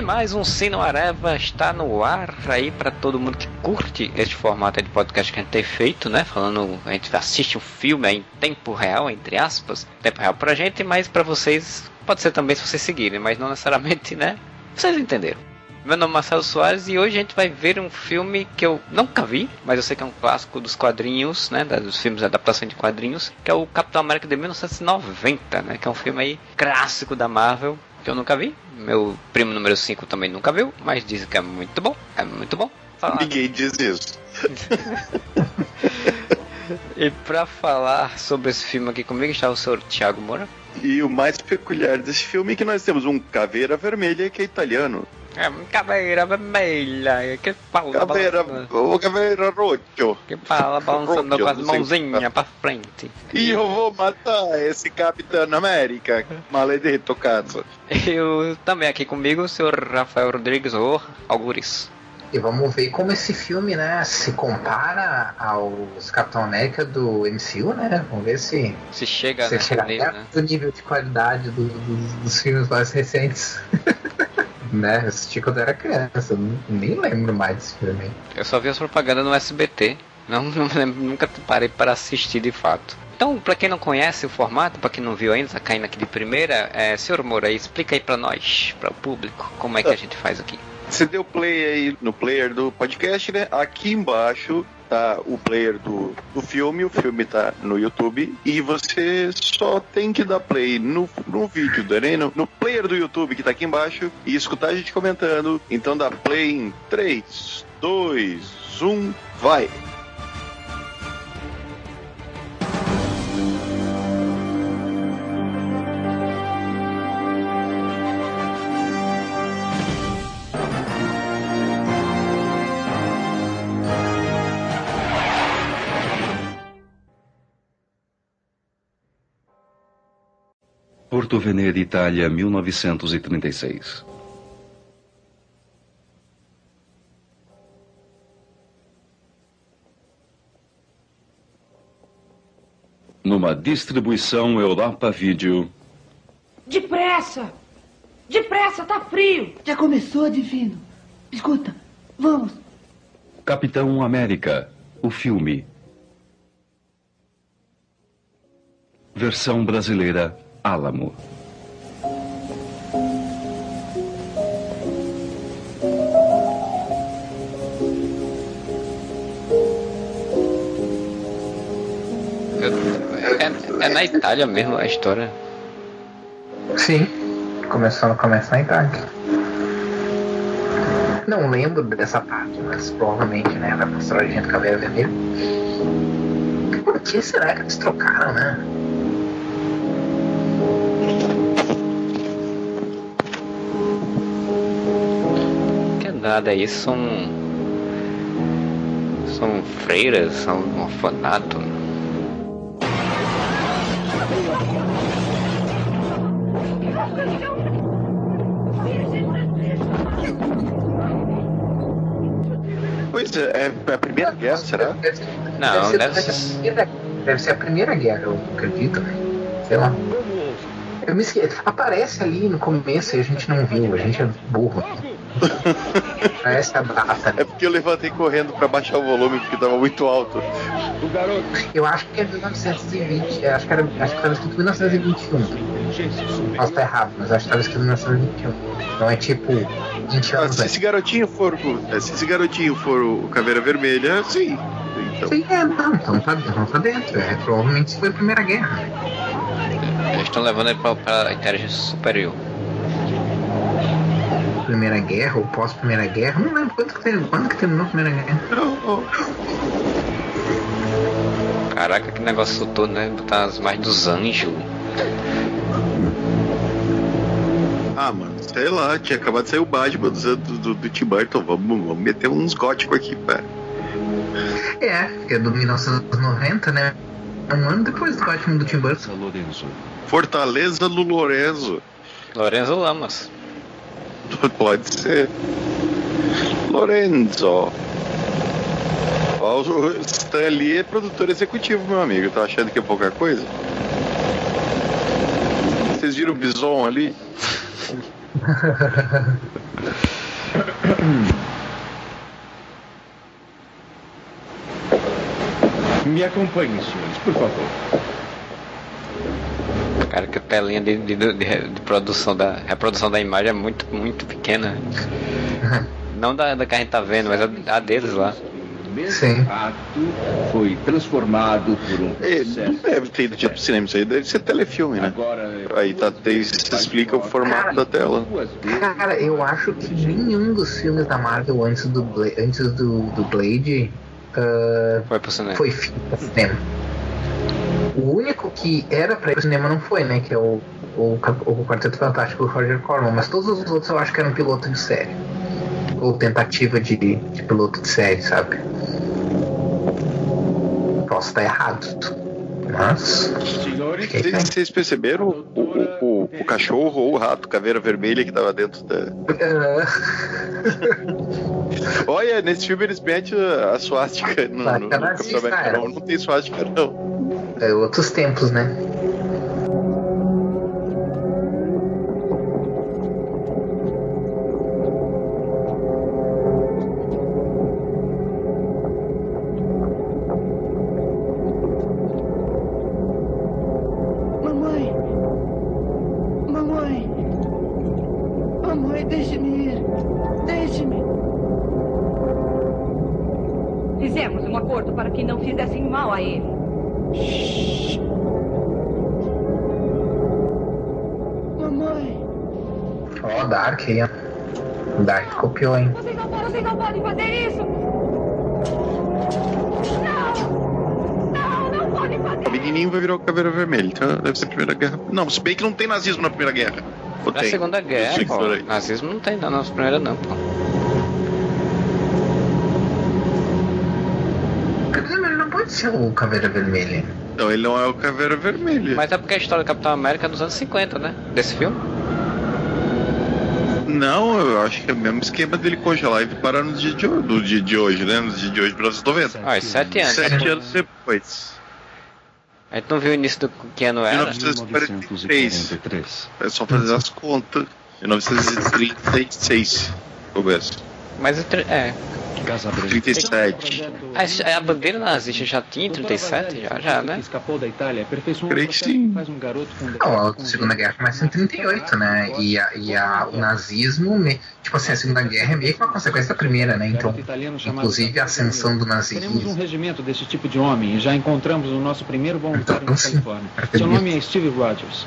Mais um Sino Areva está no ar aí para todo mundo que curte este formato de podcast que a gente tem feito, né? Falando, a gente assiste um filme em tempo real, entre aspas, tempo real pra gente, mas para vocês pode ser também se vocês seguirem, mas não necessariamente, né? Vocês entenderam. Meu nome é Marcelo Soares e hoje a gente vai ver um filme que eu nunca vi, mas eu sei que é um clássico dos quadrinhos, né? Dos filmes de adaptação de quadrinhos, que é o Capitão América de 1990, né? Que é um filme aí clássico da Marvel, que eu nunca vi. Meu primo número 5 também nunca viu, mas diz que é muito bom. É muito bom. Fala. Ninguém diz isso. e para falar sobre esse filme aqui comigo está o senhor Thiago Moura. E o mais peculiar desse filme é que nós temos um caveira vermelha que é italiano. É, caveira vermelha, que fala caveira, o caveira roxo. Que fala balançando com as mãozinhas pra frente. E eu vou matar esse Capitão América, maledito caso. Eu também aqui comigo, o senhor Rafael Rodrigues, ou Algures. E vamos ver como esse filme, né, se compara aos Capitão América do MCU, né? Vamos ver se se chega, se né, chega nível, né? do nível de qualidade do, do, dos filmes mais recentes. né? Eu assisti quando era criança, eu nem lembro mais desse filme. Eu só vi as propagandas no SBT. Não, não lembro, nunca parei para assistir de fato. Então, para quem não conhece o formato, para quem não viu ainda, tá caindo aqui de primeira, é, senhor Moura, explica aí para nós, para o público, como é que a gente faz aqui. Você deu play aí no player do podcast, né? Aqui embaixo tá o player do, do filme, o filme tá no YouTube, e você só tem que dar play no, no vídeo, né? no, no player do YouTube que tá aqui embaixo e escutar a gente comentando. Então dá play em 3, 2, 1, vai! Porto Venere, Itália, 1936. Numa distribuição Europa Vídeo. Depressa! Depressa, tá frio! Já começou, Divino. Escuta, vamos. Capitão América, o filme. Versão brasileira Álamo. É, é, na Itália mesmo a história. Sim, começando começa na Itália. Não lembro dessa parte, mas provavelmente, né, vai mostrar a gente cabelo vermelho. Por que será que eles trocaram, né? Nada isso são são freiras, são um orfanato. Pois é, é a primeira guerra, será? Não, deve ser, deve ser, deve ser a primeira guerra, eu acredito. Sei lá. Eu me esqueci. Aparece ali no começo e a gente não viu, a gente é burro. Essa é data. É porque eu levantei correndo pra baixar o volume porque tava muito alto. Eu acho que é 1920. Acho que, era, acho que tava escrito 1921. Posso estar errado, mas acho que tava escrito 1921. Então é tipo 20 anos. Ah, se esse garotinho for. Se esse garotinho for o Caveira Vermelha, sim. Então. Sim, é, não, então tá, então tá dentro. É, provavelmente foi a Primeira Guerra. Eles estão levando ele pra, pra inteligência superior. Primeira Guerra ou pós-Primeira Guerra. Não lembro quando que, quando que terminou a Primeira Guerra. Caraca, que negócio todo, né? Botar as mais dos anjos. Ah, mano, sei lá, tinha acabado de sair o Batman do, do, do Tim Burton. Vamos, vamos meter uns góticos aqui, pá. É, que é do 1990, né? Um ano depois do Batman do Tim Burton. Fortaleza do Lorenzo. Lorenzo Lamas. Pode ser. Lorenzo. O Stan Lee é produtor executivo, meu amigo. Tá achando que é pouca coisa? Vocês viram o Bison ali? Me acompanhe, senhores, por favor. Cara, que a telinha de, de, de- de produção da reprodução da imagem é muito, muito pequena. Não da, da que a gente tá vendo, mas a, a deles lá. Sim. fato foi transformado por um É, processo. não deve ter ido tipo cinema, isso aí deve ser telefilme, né? Agora, Aí tá, tem- se explica o formato da tela. Cara, eu acho que nenhum dos filmes da Marvel antes do, Bla- antes do, do Blade ah, Foi pro cinema. foi pra cinema. O único que era pra ir pro cinema não foi, né? Que é o, o, o Quarteto Fantástico do Roger Corman. Mas todos os outros eu acho que eram piloto de série. Ou tentativa de, de piloto de série, sabe? Posso estar errado. Mas. Senhores, Vocês, perceberam o, o, o, o cachorro ou o rato, caveira vermelha que tava dentro da. ah, Olha, nesse filme eles metem a, a suástica no, no, no Capitão América. Não, não tem suástica, não. é outros tempos, né? Mamãe, deixe-me ir! Deixe-me! Fizemos um acordo para que não fizessem mal a ele. Mamãe! Ó, Dark aí, ó. Dark copiou, hein? Vocês não, vocês não podem fazer isso! Não! Não, não podem fazer O menininho vai virar o caveira vermelha. Então deve ser a Primeira Guerra. Não, se bem que não tem nazismo na Primeira Guerra. Ou Na tem? Segunda Guerra, pô. Nazismo não tem não, na primeira não, pô. Ele não pode ser o Caveira Vermelha. Não, ele não é o caveira vermelha. Mas é porque a história do Capitão América é dos anos 50, né? Desse filme. Não, eu acho que é o mesmo esquema dele congelar e parar no dia de, ho- do dia de hoje, né? No dia de hoje, 1990. Ah, sete anos. Sete anos depois. A gente não viu o início do que ano era. 1943. 1943. É só fazer as contas. 1936. Começa. Mas entre- é. Casa Branca. 37. A, a bandeira nazista já tinha em 37, já, já, né? Escapou da Itália, Creio um que sim. faz um garoto com Não, a Segunda Guerra começa em 38, né? E, a, e a, o nazismo, me- tipo assim, a Segunda Guerra é meio que uma consequência da primeira, né? Então, inclusive a ascensão do Teremos um nazismo. regimento desse tipo de homem e já encontramos o nosso primeiro voluntário Então, na Califórnia. Seu nome é Steve Rogers.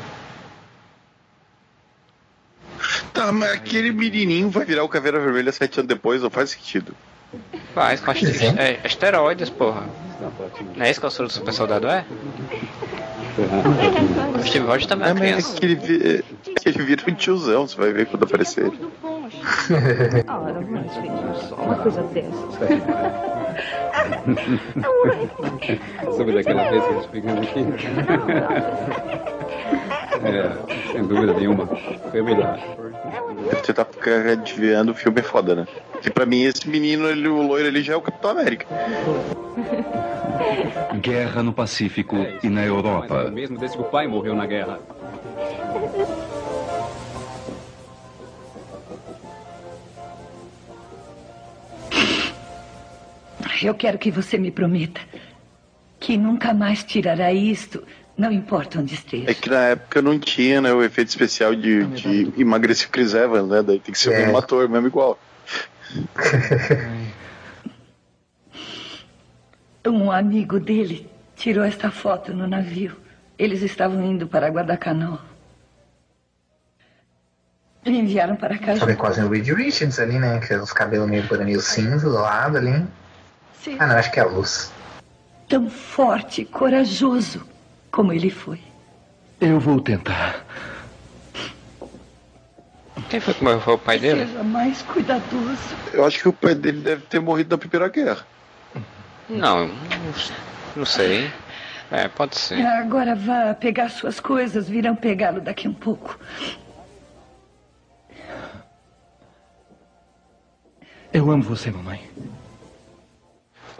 Tá, mas aquele menininho vai virar o caveira vermelha sete anos depois, não faz sentido. Faz, com é, asteroides, porra. Não é isso que o soro do super soldado é? O Steve Rogers também é É, uma mas criança. é que ele, vi- é que ele vira um tiozão, você vai ver quando aparecer. Ora, mas veja uma coisa dessas. Sobre daquela vez que gente pegamos aqui. É, sem dúvida nenhuma. Foi melhor. Você tá desviando o filme é foda, né? Porque pra mim esse menino, ele, o loiro, ele já é o Capitão América. Guerra no Pacífico e na Europa. mesmo desde que o pai morreu na guerra. Eu quero que você me prometa que nunca mais tirará isto, não importa onde esteja. É que na época não tinha, né, o efeito especial de, de emagrecer Chris Evans, né? Daí tem que ser o É. mesmo ator, mesmo igual. Um amigo dele tirou esta foto no navio. Eles estavam indo para Guadalcanal. Me enviaram para cá. Falei quase o Reed Richards ali, né? Que os cabelos meio meio cinza do lado ali. Sim. Ah, não, acho que é a luz. Tão forte e corajoso como ele foi. Eu vou tentar. Quem foi que morreu? Foi o pai dele? Seja mais cuidadoso. Eu acho que o pai dele deve ter morrido na Primeira Guerra. Não, não sei. É, pode ser. Agora vá pegar suas coisas, virão pegá-lo daqui um pouco. Eu amo você, mamãe.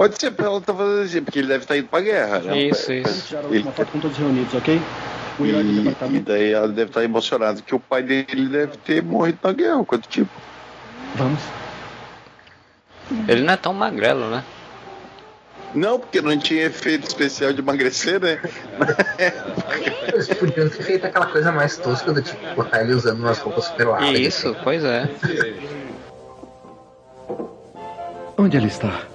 Pode ser pra ela tá fazendo assim, porque ele deve estar indo pra guerra, né? Isso, isso. Ele- última foto com todos reunidos, ok? O E, e daí ela deve estar emocionada que o pai dele deve ter morrido na guerra, do tipo. Vamos. Ele não é tão magrelo, né? Não, porque não tinha efeito especial de emagrecer, né? Eles podiam ter feito aquela coisa mais tosca do tipo botar ele usando umas roupas super largas. Isso, pois é. Onde ele está?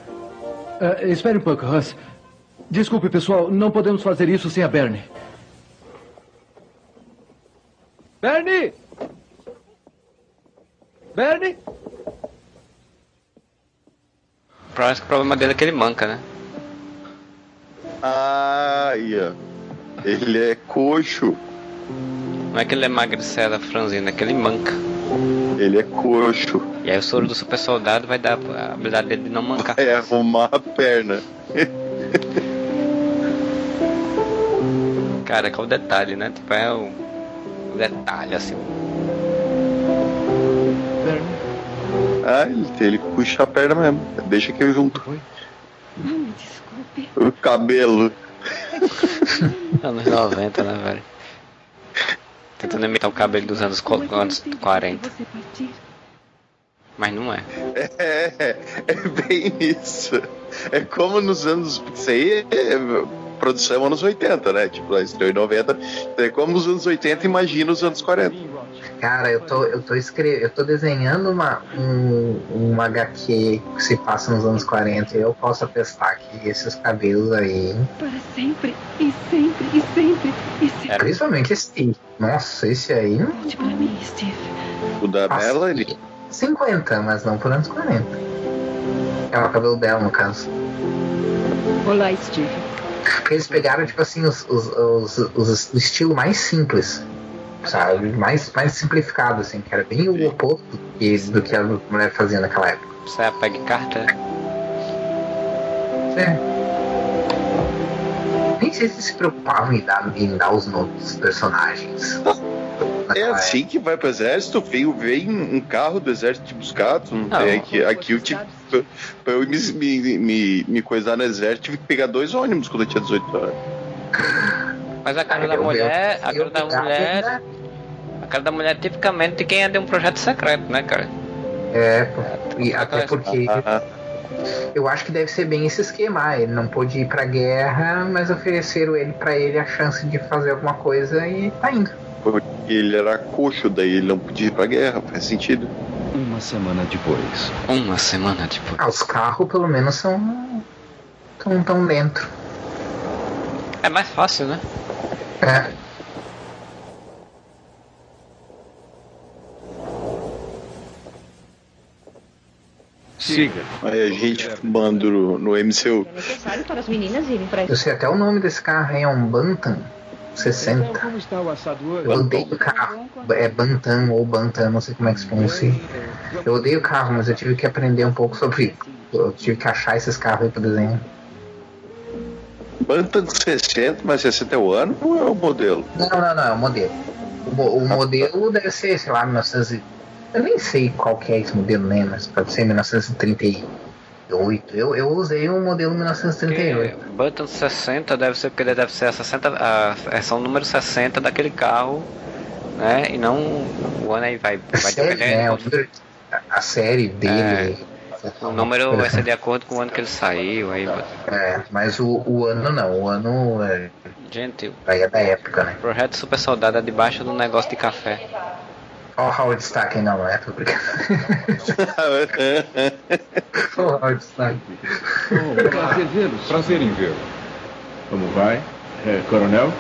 Ah, espere um pouco, Russ. Desculpe, pessoal, não podemos fazer isso sem a Bernie. Bernie! Bernie? Parece que o problema dele é que ele manca, né? Ah, ia. Ele é coxo. Não é que ele é magricela franzina, é que ele manca. Ele é coxo. E aí o soro do super soldado vai dar a habilidade dele de não mancar. É arrumar a perna. Cara, que é o detalhe, né? Tipo, é o, o detalhe, assim. Bernie? Ah, ele, ele puxa a perna mesmo. Deixa que eu junto. Me desculpe. O cabelo. Anos 90, né, velho? Tentando imitar o cabelo dos anos, anos entendo 40. você partir. Mas não é. É, é bem isso. É como nos anos. Isso aí é produção anos 80, né? Tipo, lá estreou em 90. É como nos anos 80, imagina os anos 40. Cara, eu tô, eu tô escrevendo, eu tô desenhando uma, um, uma HQ que se passa nos anos 40 e eu posso atestar que esses cabelos aí, Para sempre, e sempre, e sempre, e sempre. Era. principalmente esse. Nossa, esse aí não Volte para mim, Steve. O da passa Melanie. 50, mas não por anos 40. É o cabelo dela, no caso. Olá, Steve. Porque eles pegaram, tipo assim, os, os, os, os- o estilo mais simples, sabe? Mais, mais simplificado, assim, que era bem o oposto do que, do que a mulher fazia naquela época. Você é a Peg Carter? É. Nem sei se eles se preocupavam em dar, em dar os nomes dos personagens. É assim que vai pro exército, veio, veio um carro do exército te buscar. Tu não Não. tem aqui, aqui eu tive. Pra eu me, me, me, me coisar no exército, tive que pegar dois ônibus quando eu tinha 18 anos. Mas a cara da mulher, a cara da mulher, a cara da mulher é tipicamente de quem é de um projeto secreto, né, cara? É, pô, e até porque Ah, eu acho que deve ser bem esse esquema. ah, Ele não pôde ir pra guerra, mas ofereceram ele para ele a chance de fazer alguma coisa e tá indo. porque ele era coxo, daí ele não podia ir pra guerra, faz sentido. Uma semana depois. Uma semana depois. Ah, os carros pelo menos são. tão, tão dentro. É mais fácil, né? É. Siga. Aí a gente fumando no, no MCU. É necessário para as meninas irem para Eu sei até o nome desse carro aí, é um Bantam 60. Então, como está o assador? Eu odeio o carro. É Bantam ou Bantam, não sei como é que se pronuncia. Eu odeio o carro, mas eu tive que aprender um pouco sobre. Eu tive que achar esses carros aí pro desenho. Bantam 60, mas 60 é o ano ou é o modelo? Não, não, não, é o modelo. O, o modelo deve ser, sei lá, 1900. e- Eu nem sei qual que é esse modelo, né? Mas pode ser 1938. Eu, eu usei o modelo 1938. Porque Button 60 deve ser porque ele deve ser a 60, a versão número 60 daquele carro, né? E não o ano aí vai, vai série, depender. né? a- a série dele. O número vai ser de acordo com o ano que ele saiu. Aí, É, mas o, o ano não, o ano é, gente, aí é da época, né? projeto Super Soldado é debaixo de um negócio de café. Olha o Howard Stark, não, é? Tô brincando. Olha o Howard Stark. Prazer vê-los. Prazer em vê-lo. Como vai? É, coronel?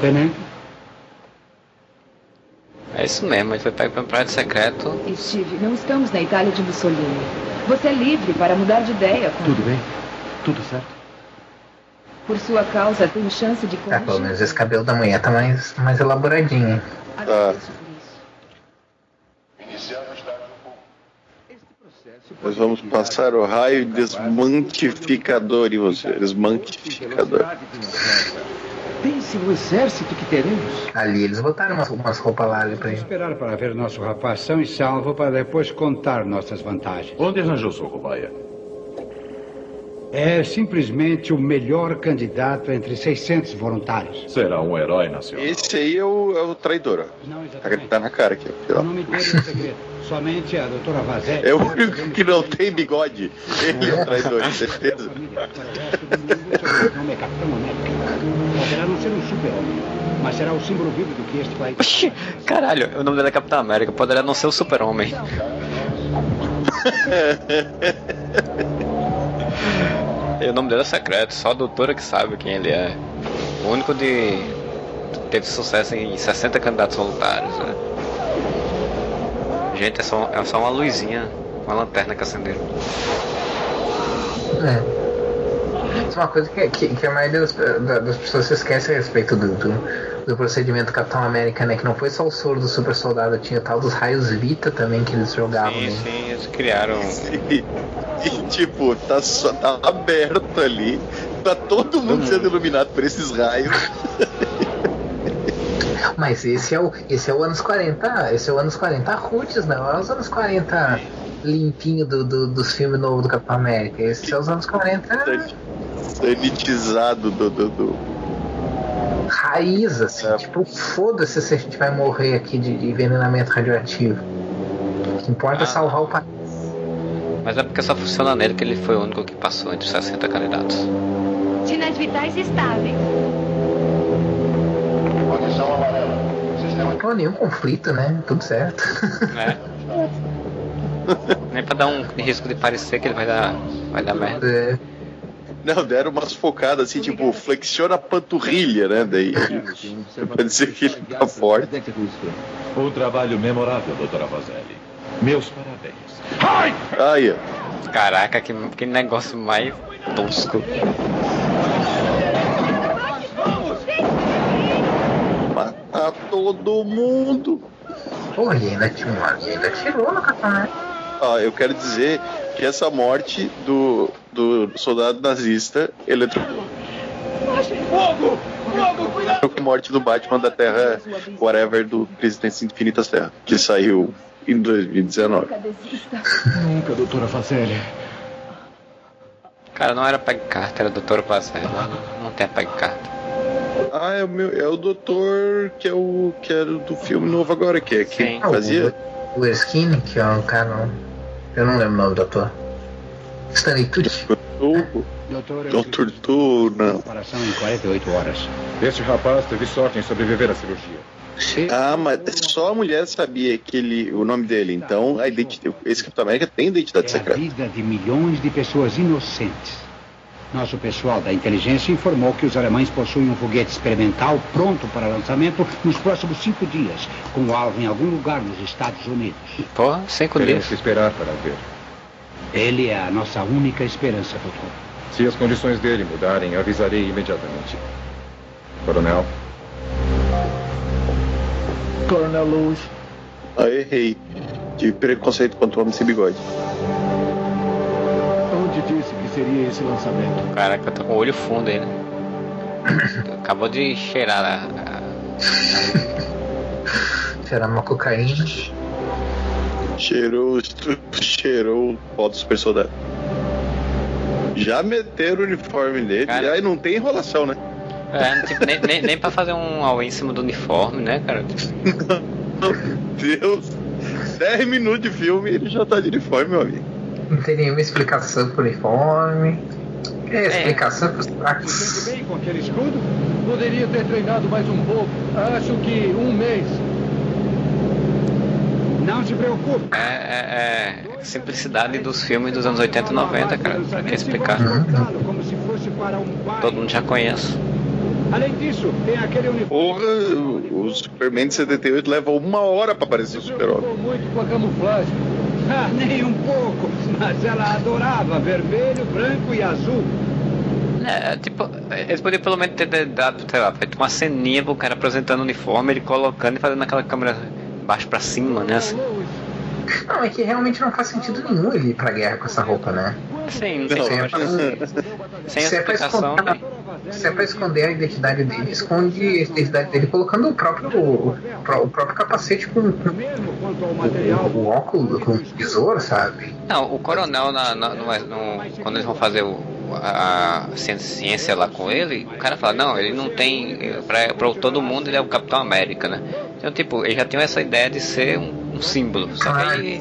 Tenente. É isso mesmo, ele foi pego para um projeto secreto. Steve, não estamos na Itália de Mussolini. Você é livre para mudar de ideia. Com... Tudo bem? Tudo certo? Por sua causa, tenho chance de Tá, pelo menos esse cabelo da mulher tá mais, mais elaboradinho. hein? Isso. Nós vamos passar o raio desmantificador em você. Desmantificador. Pense no exército que teremos. Ali eles botaram umas, umas roupas largas pra ele. Esperar para ver nosso rapaz são e salvo para depois contar nossas vantagens. Onde arranjou sua cobaia? É simplesmente o melhor candidato entre 600 voluntários. Será um herói nacional. Esse aí é o, é o traidor, ó. Tá, tá na cara aqui. O nome dele é segredo. Somente a doutora Vazelli. É o único que não tem bigode. Ele é o traidor, com certeza. Poderá não ser um super-homem, mas será o símbolo vivo do que este país. Oxi, caralho, o nome dele é Capitão América, poderia não ser o Super-Homem. e o nome dele é secreto, só a doutora que sabe quem ele é. O único de. teve sucesso em 60 candidatos voluntários, né? Gente, é só, é só uma luzinha, uma lanterna que acenderam. É. Isso é uma coisa que, que, que a maioria das, da- das pessoas se esquece a respeito do, do, do procedimento Capitão América, né? Que não foi só o soro do super soldado, tinha tal dos raios Vita também que eles jogavam. Sim, né? sim, eles criaram. E, e, tipo, tá, só, tá aberto ali. Tá todo mundo sendo iluminado por esses raios. Mas esse é o, esse é o anos 40, esse é o anos 40 roots, não é os anos 40 limpinho do, do- dos filmes novos do Capitão América. Esse é os anos 40 Sanitizado do, do, do- raiz, assim, tipo, foda-se se a gente vai morrer aqui de, de envenenamento radioativo. O que importa é salvar o país. Mas é porque só funciona nele que ele foi o único que passou entre os 60 candidatos. Sinais vitais estáveis. Pô, nenhum conflito, né? Tudo certo. É. Nem pra dar um risco de parecer que ele vai dar, vai dar merda. É. Não, deram umas focadas assim, tipo, flexiona a panturrilha, né? Daí. Pra dizer que ele tá forte. Um trabalho memorável, doutora Vazelli. Meus parabéns. Aí, ó. Caraca, que, que negócio mais tosco. Matar todo mundo. Pô, e ainda, tinha uma- e ainda tirou no Capitão América. Ó, eu quero dizer que essa morte do, do soldado nazista eletrocutou Fogo! Fogo! Cuidado! morte do Batman da Terra, whatever, do Presidente Infinitas Terra, que saiu em 2019. Nunca, doutora Facelli. Cara, não era Peg Carter, era Doutor Vazelli. Não, não tem a Peg Carter. Ah, é o, meu, é o doutor que é o que era do filme novo agora, que é que Sim. fazia. O Erskine, que é um cara. Eu não lembro o nome do ator. Stanley Tucci. Doutor, Doutor Tu, não. operação em 48 horas. Este rapaz teve sorte em sobreviver à cirurgia. Ah, mas só a mulher sabia que ele, o nome dele. Então, a identidade, esse Capitão América tem identidade É a secreta. vida de milhões de pessoas inocentes. Nosso pessoal da inteligência informou que os alemães possuem um foguete experimental pronto para lançamento nos próximos cinco dias, com o alvo em algum lugar nos Estados Unidos. Porra, cinco Teremos dias. que esperar para ver. Ele é a nossa única esperança, doutor. Se as condições dele mudarem, avisarei imediatamente. Coronel, Coronel Lewis. Ah, errei. Tive preconceito contra o homem sem bigode. Seria esse lançamento? Caraca, tá com o olho fundo aí, né? Acabou de cheirar a. a- Será uma cocaína. Cheirou, cheirou o pó do super soldado. Já meteram o uniforme dele, Cara. e aí não tem enrolação, né? É, tipo, nem, nem, nem pra fazer um all em cima do uniforme, né, cara? Meu Deus! 10 minutos de filme e ele já tá de uniforme, meu amigo. Não tem nenhuma explicação pro uniforme. É explicação pros fracos? Bem com aquele escudo? Poderia ter treinado mais um pouco. Acho que um mês. Não se preocupe. É, é, é simplicidade dos filmes dos anos 80 e 90, cara. Pra que explicar? Como se fosse para um baile. Todo mundo já conhece. Além disso, tem aquele uniforme. Porra, o, o Superman de 78 leva uma hora pra aparecer o super-homem. Muito com a camuflagem. Ah, nem um pouco. Mas ela adorava vermelho, branco e azul. É, tipo, eles poderiam pelo menos ter dado, sei lá, feito uma ceninha pro cara apresentando o uniforme, ele colocando e fazendo aquela câmera baixo pra cima, né? Assim. Não, é que realmente não faz sentido nenhum ele ir pra guerra com essa roupa, né? Sim, não tem Não, é sem Se pra explicação. esconder, se é pra esconder a identidade dele, esconde a identidade dele colocando o próprio, o, o próprio capacete com, com material. o óculos, com o visor, sabe? Não, o coronel, na, na- no- no- quando eles vão fazer o, a ciência lá com ele, o cara fala, não, ele não tem. Pra, pra todo mundo ele é o Capitão América, né? Então, tipo, eles já tinham essa ideia de ser um, um símbolo. Só que, Ah, aí,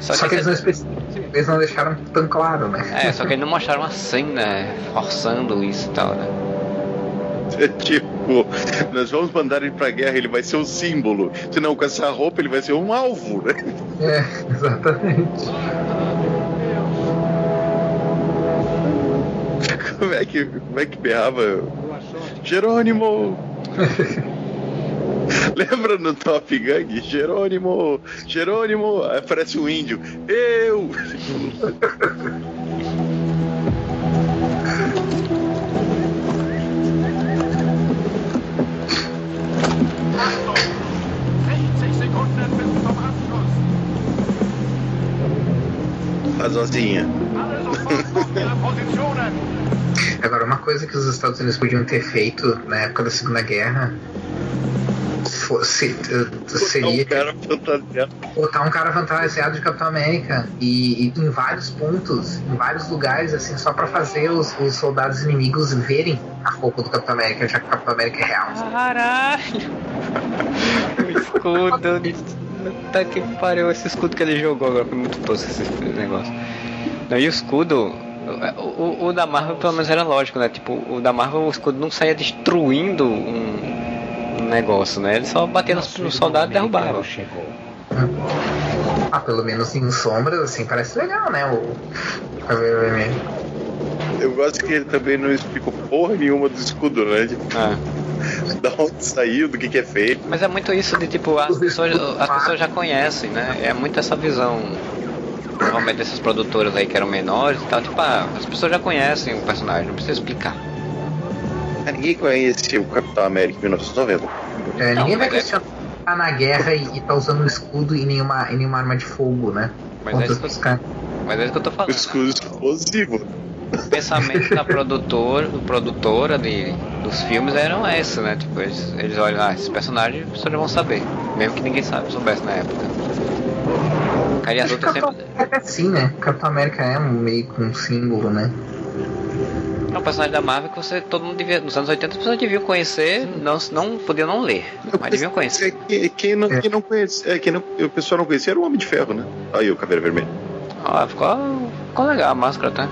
Só, só que que eles não, eles não deixaram tão claro, né? É, só que eles não mostraram assim, né? Forçando isso e tal, né? É tipo, nós vamos mandar ele pra guerra, ele vai ser um símbolo. Senão, com essa roupa, ele vai ser um alvo, né? É, exatamente. Como é que, como é que berrava? Jerônimo! Lembra no Top Gang? Jerônimo! Jerônimo! Aí aparece um índio. Eu! A Zozinha. Agora, uma coisa que os Estados Unidos podiam ter feito na época da Segunda Guerra fosse, seria Um botar um cara fantasiado de Capitão América e, e em vários pontos, em vários lugares, assim, só pra fazer os, os soldados inimigos verem a roupa do Capitão América, já que o Capitão América é real. Caralho! o escudo. Puta que pariu, esse escudo que ele jogou agora foi muito tosco esse negócio. Não, e o escudo. O, o- o da Marvel pelo menos era lógico, né? Tipo, o da Marvel o escudo não saía destruindo um negócio, né? Ele só batia nos, nos soldados e derrubava. Ah, pelo menos em sombras, assim, parece legal, né? O vermelho. Eu gosto que ele também não explicou porra nenhuma do escudo, né? Tipo, da onde saiu, do que, que é feito. Mas é muito isso de tipo, as pessoas, as pessoas já conhecem, né? É muito essa visão. Normalmente desses produtores aí que eram menores e tal, tipo, ah, as pessoas já conhecem o personagem, não precisa explicar. Ninguém conhece o Capitão América em 1990. É, Não, ninguém vai é- questionar tá na guerra e, e tá usando um escudo e nenhuma, e nenhuma arma de fogo, né? Mas é isso que eu-. Mas é isso que eu tô O falando. escudo explosivo. O pensamento da produtora, do produtora de, dos filmes eram esse, né? Tipo, eles, eles olham, ah, esses personagens as pessoas vão saber. Mesmo que ninguém sabe, soubesse na época. Cara, e as outras Capitão sempre. América é assim, né? Capitão América é um meio com um símbolo, né? É um personagem da Marvel que você, todo mundo devia. Nos anos 80 as pessoas deviam conhecer, não, não podiam não ler. Mas deviam conhecer. É, que- quem, não, quem não conhece, é, quem não, o pessoal não conhecia era o Homem de Ferro, né? Aí o Caveira Vermelha. Ah, ficou, ficou legal a máscara, tá?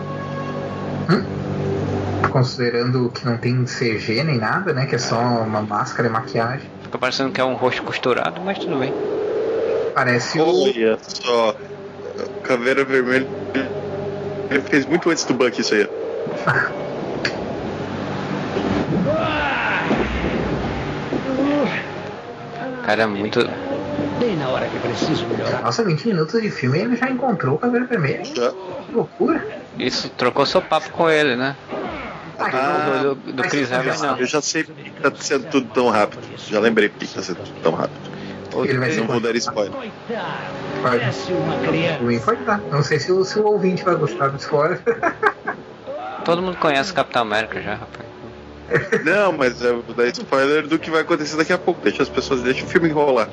Considerando que não tem CG nem nada, né? Que é só uma máscara e maquiagem. Fica parecendo que é um rosto costurado, mas tudo bem. Parece o. Olha só, Caveira Vermelha. Ele fez muito antes do Buck isso aí. Cara, é muito. Bem na hora que preciso melhorar. Nossa, 20 minutos de filme e ele já encontrou o cabelo vermelho. Já. Que loucura. Isso trocou seu papo com ele, né? Ah, do, do, do Chris Evans, não. Eu já sei porque tá sendo tudo tão rápido. Já lembrei porque tá sendo tudo tão rápido. Ele vai ser Não vou dar spoiler. Ruim pode dar. Não sei se o, se o ouvinte vai gostar do spoiler. Todo mundo conhece o Capitão América já, rapaz. Não, mas eu vou dar spoiler do que vai acontecer daqui a pouco. Deixa as pessoas, deixa o filme enrolar.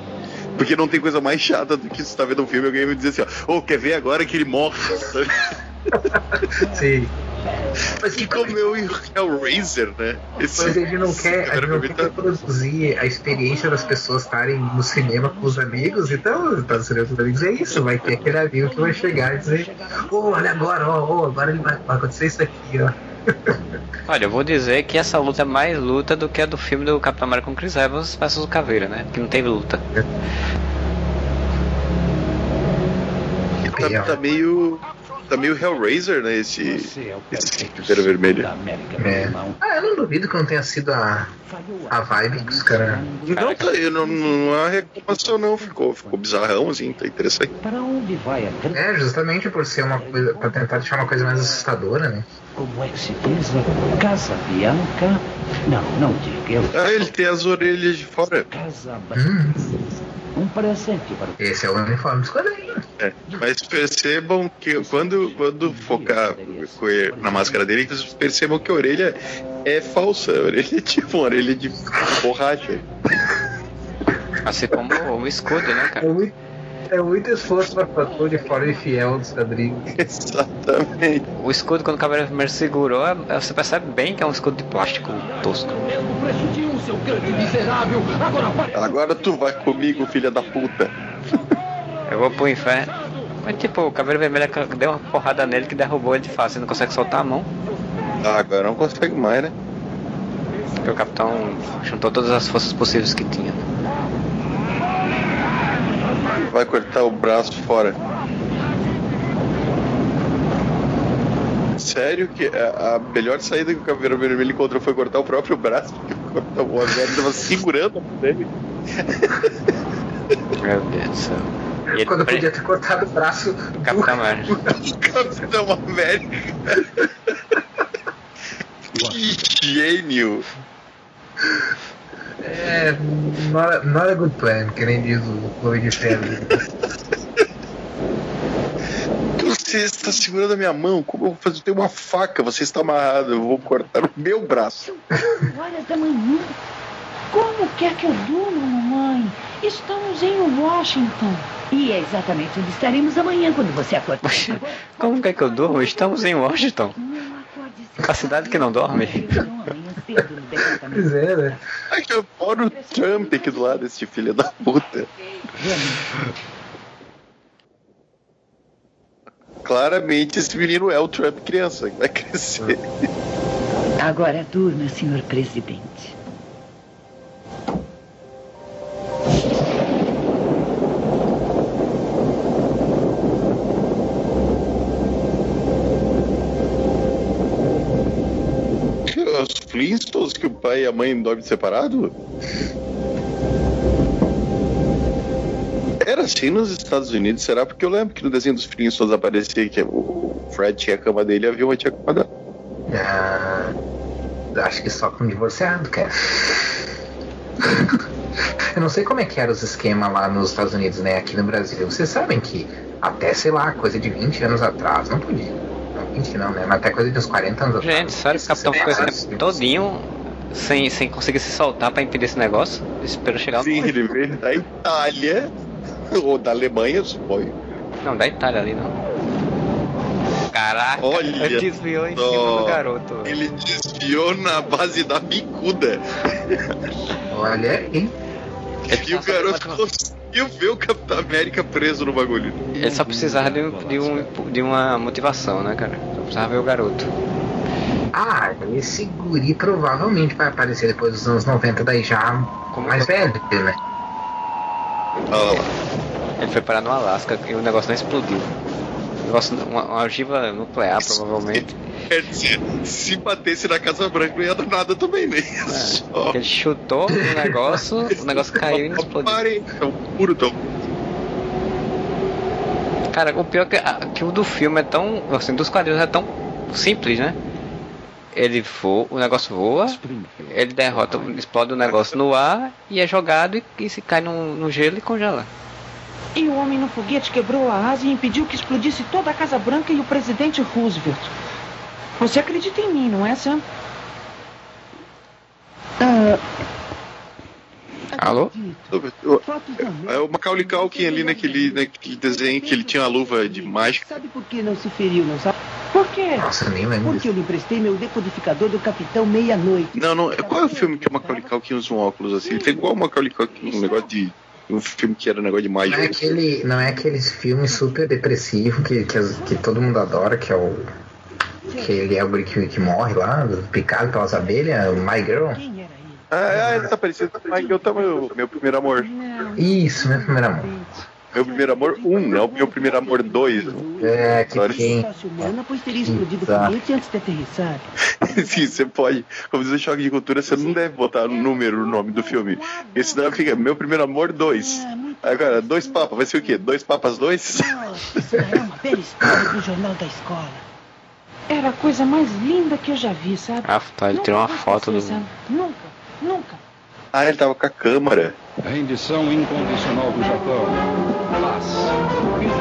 Porque não tem coisa mais chata do que você tá vendo um filme e alguém vai dizer assim, ó, ô, quer ver agora que ele morre? Sim. Mas que comeu em Hellraiser, né? Esse, Mas gente não quer, gente não Vermelha quer reproduzir a experiência das pessoas estarem no cinema com os amigos, então tá no cinema com os amigos é isso, vai ter aquele amigo que vai chegar e dizer, ô, olha agora, ó, ó, agora ele vai, vai acontecer isso aqui, ó. Olha, eu vou dizer que essa luta é mais luta do que a do filme do Capitão América com Chris Evans versus o Caveira, né? Que não teve luta. tá, tá meio. Tá meio Hellraiser, né? Esse. Esse Caveira Vermelha. É. Ah, eu não duvido que não tenha sido a, a vibe que os caras. Não, tá, eu não, não há reclamação não, ficou, ficou bizarrão, assim, tá interessante. Para onde vai a É, justamente por ser uma coisa. pra tentar deixar uma coisa mais assustadora, né? Como é que se diz? Casa Bianca? Não, não diga. Eu... Ah, ele tem as orelhas de fora. Casa Hum, Um presente para esse é o uniforme dos quadrinhos. É, mas percebam que quando, quando focar na máscara dele, vocês percebam que a orelha é falsa. A orelha é tipo uma orelha de borracha. Assim como o escudo, né, cara? É muito, É muito esforço pra fazer o uniforme fiel dos quadrinhos. Exatamente. O escudo, quando o Cavaleiro Vermelho segurou, é- você percebe bem que é um escudo de plástico tosco. Agora tu vai comigo, filha da puta. Eu vou pro inferno. Mas tipo, o Cavaleiro Vermelho deu uma porrada nele que derrubou ele de fácil, ele não consegue soltar a mão. Ah, agora não consegue mais, né? Porque o capitão juntou todas as forças possíveis que tinha. Vai cortar o braço fora. Sério que a, a melhor saída que o Caveira Vermelho encontrou foi cortar o próprio braço, porque o Oswald tava segurando dele. Meu Deus do céu. E ele Quando pre- podia ter cortado o braço o Capitão América. Capitão América. que gênio! É. Not a, not a good plan, que nem diz o Homem de Ferro. Você está segurando a minha mão, como eu vou fazer? Tem uma faca, você está amarrado, eu vou cortar o meu braço. Horas da manhã. Como quer que eu durma, mamãe? Estamos em Washington. E é exatamente onde estaremos amanhã quando você acordar. Como que é que eu durmo? Estamos em Washington. A cidade que não dorme. Pois é, né? Ai, eu moro o Trump aqui do lado desse filho da puta. Claramente esse menino é o Trump criança, vai crescer. Agora durma, senhor presidente. Flintstones que o pai e a mãe dormem separado? Era assim nos Estados Unidos, será? Porque eu lembro que no desenho dos Flintstones aparecia que o Fred tinha a cama dele e a Vilma tinha a cama dela. Ah, acho que só com divorciado, cara. Eu não sei como é que eram os esquemas lá nos Estados Unidos, né? Aqui no Brasil. Vocês sabem que até, sei lá, coisa de 20 anos atrás, não podia. Não, 20 não, né? Mas até coisa de uns 40 anos atrás. Gente, sério, o capitão ficou esse tempo todinho sem, sem conseguir se soltar pra impedir esse negócio? Esperou chegar Sim, ele veio da Itália, ou da Alemanha, suponho. Não, da Itália ali não. Caraca, Olha ele desviou em só. cima do garoto. Ele desviou na base da bicuda. Olha, hein? E o garoto conseguiu ver o Capitão América preso no bagulho. Ele só precisava de, um- de, um, de uma motivação, né, cara? Só precisava ver o garoto. Ah, esse guri provavelmente vai aparecer depois dos anos 90, daí já mais velho, né? Olha lá. Ele foi parar no Alasca e o negócio não explodiu. O negócio, uma, uma ogiva nuclear, provavelmente. Quer dizer, se batesse na Casa Branca não ia dar nada também, né? Só. Ele chutou o negócio, o negócio caiu e não explodiu. Parei, tão puro, tão. Cara, o pior é que, que o do filme é tão. Assim, dos quadrinhos é tão simples, né? Ele voa, o negócio voa, ele derrota, explode o negócio no ar e é jogado e, e se cai no, no gelo e congela. E o homem no foguete quebrou a asa e impediu que explodisse toda a Casa Branca e o presidente Roosevelt. Você acredita em mim, não é, Sam? Alô? É o Macaulay Culkin ali naquele, naquele desenho que ele tinha uma luva de mágica. Sabe por que não se feriu, não sabe? Por quê? Nossa, nem lembro. Porque eu lhe emprestei meu decodificador do Capitão Meia-Noite. Não, não. Qual é o filme que o Macaulay Culkin usa um óculos assim? Ele tem igual o Macaulay Culkin, um negócio de. Um filme que era um negócio de Não é mágica. aquele, não é aquele filme super depressivo que, que, que todo mundo adora, que é o. Que ele é o que, que morre lá, picado pelas abelhas, o My Girl. Ah, ah, ele tá parecendo com o Michael, tá meu, meu primeiro amor. Isso, meu primeiro amor. Meu primeiro amor 1, um, não meu primeiro amor 2. É, que Sorry. humana, pois teria explodido o antes de aterrissar. Sim, você pode. Como diz o choque de cultura, você não deve botar no número no nome do filme. Porque senão fica meu primeiro amor 2. Agora, dois papas, vai ser o quê? Dois papas 2? Isso é uma bela história do jornal da escola. Era a coisa mais linda que eu já vi, sabe? Ah, tá, ele tirou uma foto do. Nunca, nunca. Ah, ele tava com a câmera. Rendição incondicional do Japão.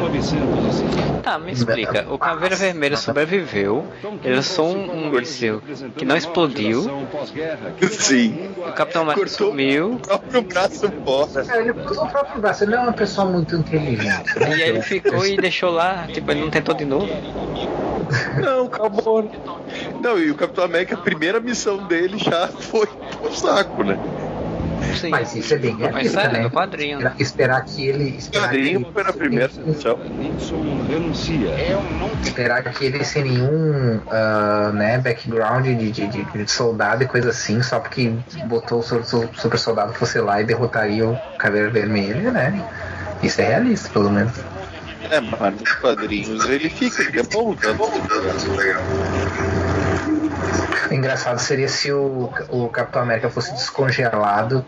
Paz. 1950. Tá, me explica. O Caveira Vermelha sobreviveu. Ele lançou um, um míssil que não explodiu. Sim. O Capitão América sumiu. O próprio braço fora. Cara, ele usou o próprio braço, ele não é uma pessoa muito inteligente. E aí ele ficou e deixou lá. Tipo, ele não tentou de novo. Não, acabou. Não, e o Capitão América, a primeira missão dele já foi pro saco, né? Sim. Mas isso é bem Mas realista, sério, né? no quadrinho. Esperar, esperar que ele. Esperar que Quadrinho ele foi na primeira. Nixon renuncia. esperar que ele sem nenhum ah, né, background de, de, de- de soldado e coisa assim, só porque botou o su- su- super soldado que fosse lá e derrotaria o Caveira Vermelha, né? Isso é realista, pelo menos. É, mas nos quadrinhos ele fica, ele é bom, tá engraçado seria se o, o Capitão América fosse descongelado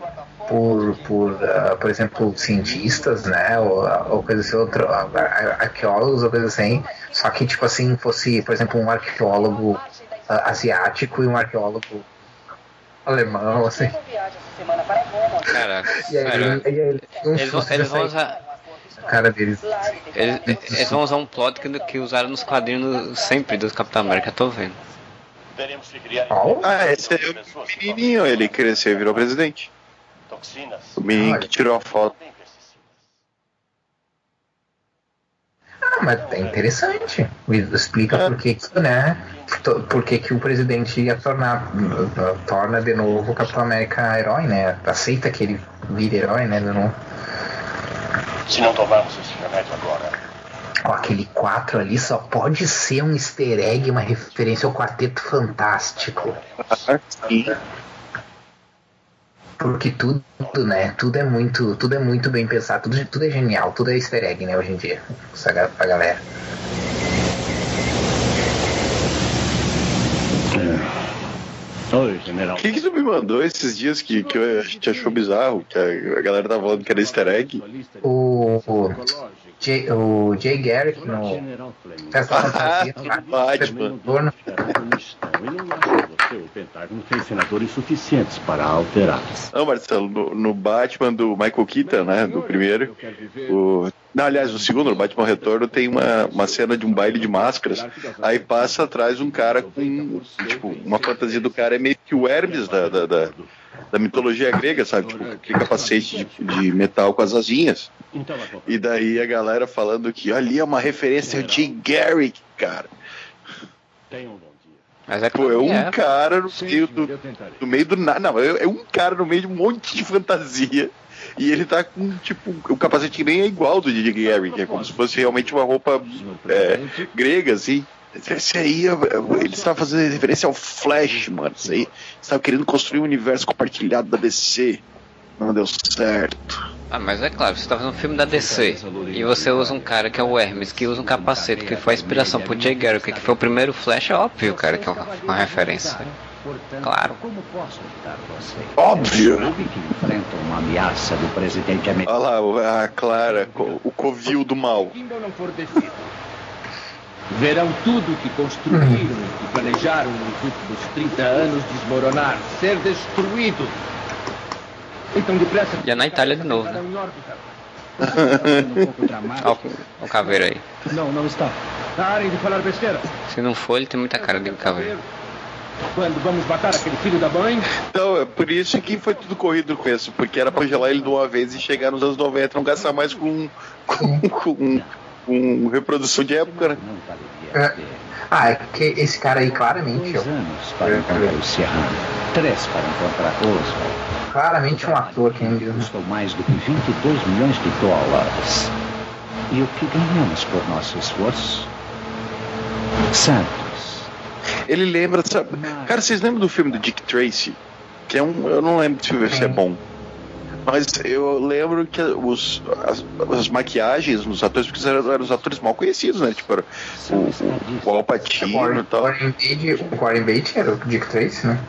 por, por, ah, por exemplo, cientistas, né? Ou, ou coisa assim, outro, ah, ar- arqueólogos ou coisa assim. Só que, tipo assim, fosse, por exemplo, um arqueólogo ah, asiático e um arqueólogo alemão, assim. Cara, E aí, sério. e aí ele- Eles vão, eles vão sai usar. Cara deles. Eles, eles vão usar um plot que, que usaram nos quadrinhos sempre do Capitão América, tô vendo. Ah, esse é o menininho, ele cresceu e virou presidente. O menino que tirou a foto. Ah, mas é interessante. Explica por que, né? Por que, que o presidente ia tornar torna de novo o Capitão América herói, né? Aceita que ele vire herói, né? de novo. Se não tomarmos esse remédio agora, Ó, aquele 4 ali só pode ser um easter egg, uma referência ao Quarteto Fantástico. Sim. Porque tudo, né? Tudo é muito, tudo é muito bem pensado, tudo, tudo é genial, tudo é easter egg, né, hoje em dia. Essa pra galera. Oi, general. O que, que tu me mandou esses dias que, que eu- a gente achou bizarro? Que a, a galera tava falando que era easter egg? O, o, Jay, o Jay Garrick no Festa acha você, o Pentágono tem senadores suficientes para alterá-los. Não, Marcelo, no, no Batman do Michael Keaton, né? Do primeiro. O, não, aliás, no segundo, no Batman Retorno, tem uma, uma cena de um baile de máscaras. Aí passa atrás um cara com. Tipo, uma fantasia do cara é meio que o Hermes da, da, da, da mitologia grega, sabe? Tipo, aquele capacete de, de metal com as asinhas. E daí a galera falando que ali é uma referência ao Jay Garrick, cara. Mas é Pô, é um é. cara no meio do, no meio do nada. Não, é, é um cara no meio de um monte de fantasia. E ele tá com, tipo, o capacete que nem é igual do Jay Garrick. É como se fosse realmente uma roupa é, grega, assim. Esse aí, ele estava fazendo referência ao Flash, mano. Isso aí. Estava querendo construir um universo compartilhado da DC. Não deu certo. Ah, mas é claro, você tá fazendo um filme da DC e você usa um cara que é o Hermes, que usa um capacete, que foi a inspiração pro Jay Garrick, que foi o primeiro Flash, é óbvio, cara, que é uma, uma referência. Claro. Como posso ajudar você? Óbvio. Sabe que enfrentam uma ameaça do presidente americano. Olha lá, a Clara, o covil do mal. Ainda não for descido. Verão tudo que construíram e planejaram nos últimos 30 anos desmoronar, ser destruído. Então, depressa. E é na Itália de novo, né? Um. Olha o, o caveiro aí. Não, não está. Parem de falar besteira. Se não for, ele tem muita cara de caveiro. Quando vamos matar aquele filho da mãe? Então, é por isso que foi tudo corrido com isso, porque era pra gelar ele de uma vez e chegar nos anos 90 não gastar mais com, com, com, com reprodução de época, né? É. Ah, é porque esse cara aí claramente, Dois anos para encontrar o Serrano. Três para encontrar Oswald. claramente um ator que ainda. Custou mais do que 22 milhões de dólares. E o que ganhamos por nosso esforço? Santos. Ele lembra, sabe? Cara, vocês lembram do filme do Dick Tracy? Que é um. Eu não lembro se é bom. Mas eu lembro que os, as, as maquiagens nos atores, porque eram, eram os atores mal conhecidos, né? Tipo, era o, o, o Al Pacino e tal. O Warren Beatty era o Dick Tracy, né?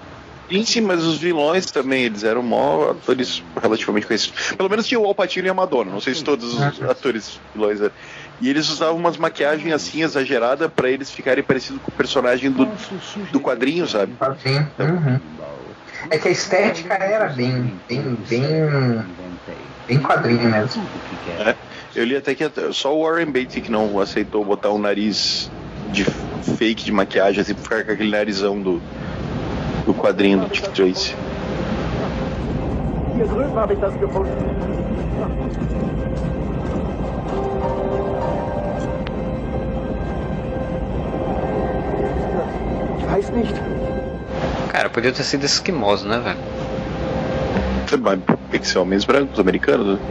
Sim, sim, mas os vilões também, eles eram mó atores relativamente conhecidos. Pelo menos tinha o Al Pacino e a Madonna, não sei se todos os atores vilões eram. E eles usavam umas maquiagens assim exagerada pra eles ficarem parecidos com o personagem do, do quadrinho, sabe? Sim. É que a estética era bem, bem, bem, bem quadrinho mesmo. É. Eu li até que até- só o Warren Beatty que não aceitou botar um nariz de fake de maquiagem, assim, pra ficar com aquele narizão do, do quadrinho do Dick Tracy. Nicht. Cara, podia ter sido esquimoso, né, velho? Mas que ser homens brancos, americanos, né?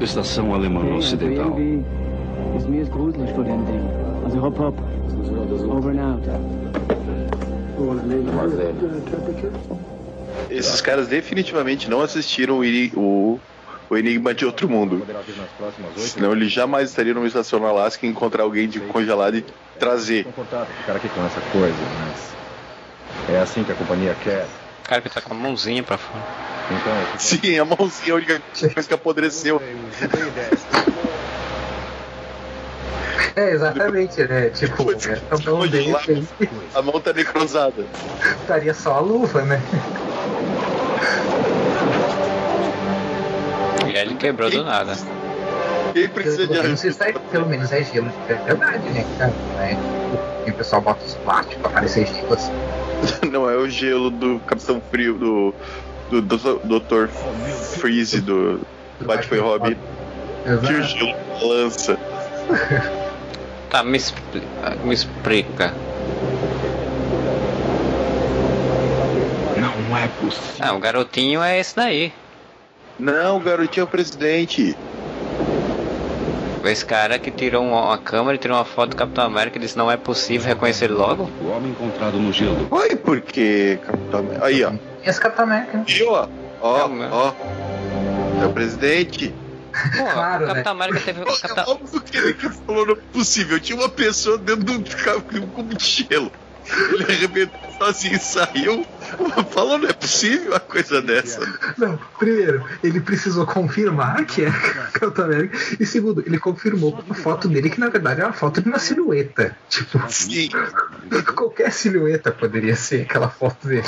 Estação Alemã Ocidental. Esses caras definitivamente não assistiram o, o, Enigma de Outro Mundo. Senão ele jamais estaria numa estação na Alaska e encontrar alguém de congelado e trazer. Confortável ficar aqui com essa coisa, mas. É assim que a companhia quer. O cara que tá com a mãozinha pra fora. Então, Sim, a mãozinha é a única coisa que apodreceu. É, exatamente, né? Tipo, a mão dele A mão tá necrosada. estaria só a luva, né? E aí ele quebrou do nada. Quem precisa pelo, menos isso aí, pelo menos é gelo de verdade, né? cara? Né? E o pessoal bota os plásticos pra parecer gelo assim. Não é o gelo do Capitão Frio, do, do, do Dr. Freeze, do Batman e Robin. Que o gelo lança. Tá, me explica. Me explica. Não é possível. Ah, o garotinho é esse daí. Não, o garotinho é o presidente. Esse cara que tirou uma, câmera e tirou uma foto do Capitão América e disse não é possível reconhecer ele logo. O homem encontrado no gelo. Oi, por quê, Capitão América? Aí, ó. Esse Capitão América. Viu, ó? Ó, ó. É o presidente. Pô, Claro, o Capitão América teve. O Capitão... Óbvio que ele falou não é possível. Tinha uma pessoa dentro de um um cubo de gelo. Ele arrebentou sozinho e saiu. Falou, não é possível uma coisa dessa. Não, primeiro, ele precisou confirmar que é Capitão América. E segundo, ele confirmou com a foto dele que na verdade é uma foto de uma silhueta. Tipo, Sim. qualquer silhueta poderia ser aquela foto dele.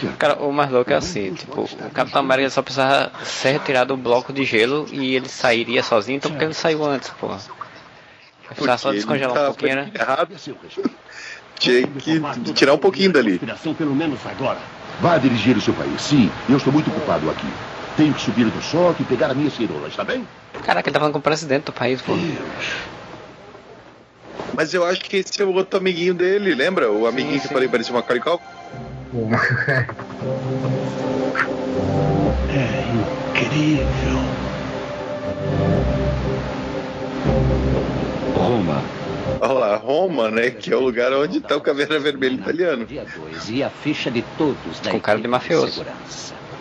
Verdade. Cara, o mais louco é assim, tipo, o Capitão América só precisava ser retirado do bloco de gelo e ele sairia sozinho, então por que ele não saiu antes, porra? Precisava só Porque descongelar um pouquinho, né? errado. Tinha que tirar um pouquinho dali. Pelo menos agora. Vá dirigir o seu país. Sim, eu estou muito ocupado aqui. Tenho que subir do choque e pegar a minha cirola, está bem? Caraca, ele tá falando com o presidente do país, pô. Mas eu acho que esse é o outro amiguinho dele, lembra? O amiguinho que eu falei parecia uma carical? É incrível. Roma. Olha lá, Roma, né? Que é o lugar onde tá o Caveira Vermelha italiano. E a ficha de todos da Com cara de mafioso.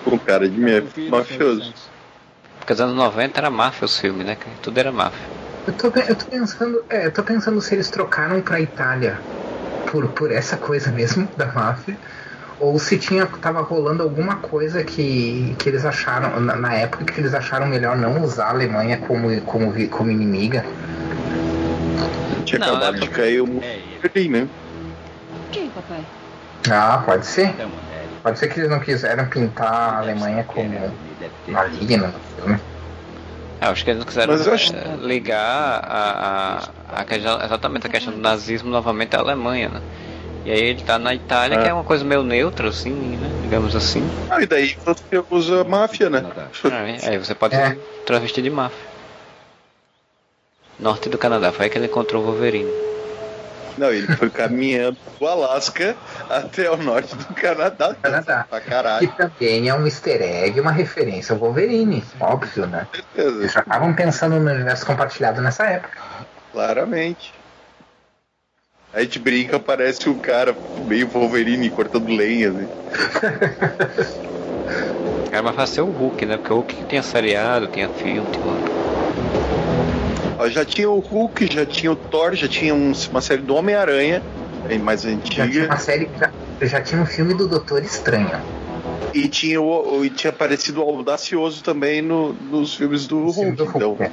Com cara de me- mafioso. Porque os anos 90 era máfia os filmes, né? Tudo era máfia. Eu tô, eu tô pensando, é, eu tô pensando se eles trocaram pra Itália por, por essa coisa mesmo da máfia. Ou se tinha, tava rolando alguma coisa que, que eles acharam, na, na época que eles acharam melhor não usar a Alemanha como, como, como inimiga. Tinha Não, acabado é- de cair o Berlim, né? Quem, papai? Ah, pode ser. Pode ser que eles não quiseram pintar a Alemanha como maligna no filme. É, acho que eles não quiseram Mas eu acho- eh, ligar a, a, a questão- exatamente a questão do nazismo novamente à Alemanha, né? E aí ele tá na Itália, É. que é uma coisa meio neutra, assim, né? Digamos assim. Ah, e daí você usa máfia, né? Aí, aí você pode É. se travestir de máfia. Norte do Canadá, foi aí que ele encontrou o Wolverine. Não, ele foi caminhando do Alasca até o norte do Canadá. Canadá. Pra Que caralho. também é um easter egg, uma referência ao Wolverine, óbvio, né? Eles já estavam pensando no universo compartilhado nessa época. Claramente. A gente brinca, parece um cara meio Wolverine cortando lenha. Assim. Era mais fácil ser o Hulk, né? Porque o Hulk tinha seriado, tinha filme, tipo... Já tinha o Hulk, já tinha o Thor, já tinha um- uma série do Homem-Aranha, mais Já tinha antiga. uma série, já, já tinha um filme do Doutor Estranho. E tinha, o, o- e tinha aparecido o Audacioso também no- nos filmes do filme Hulk. do Hulk, então é.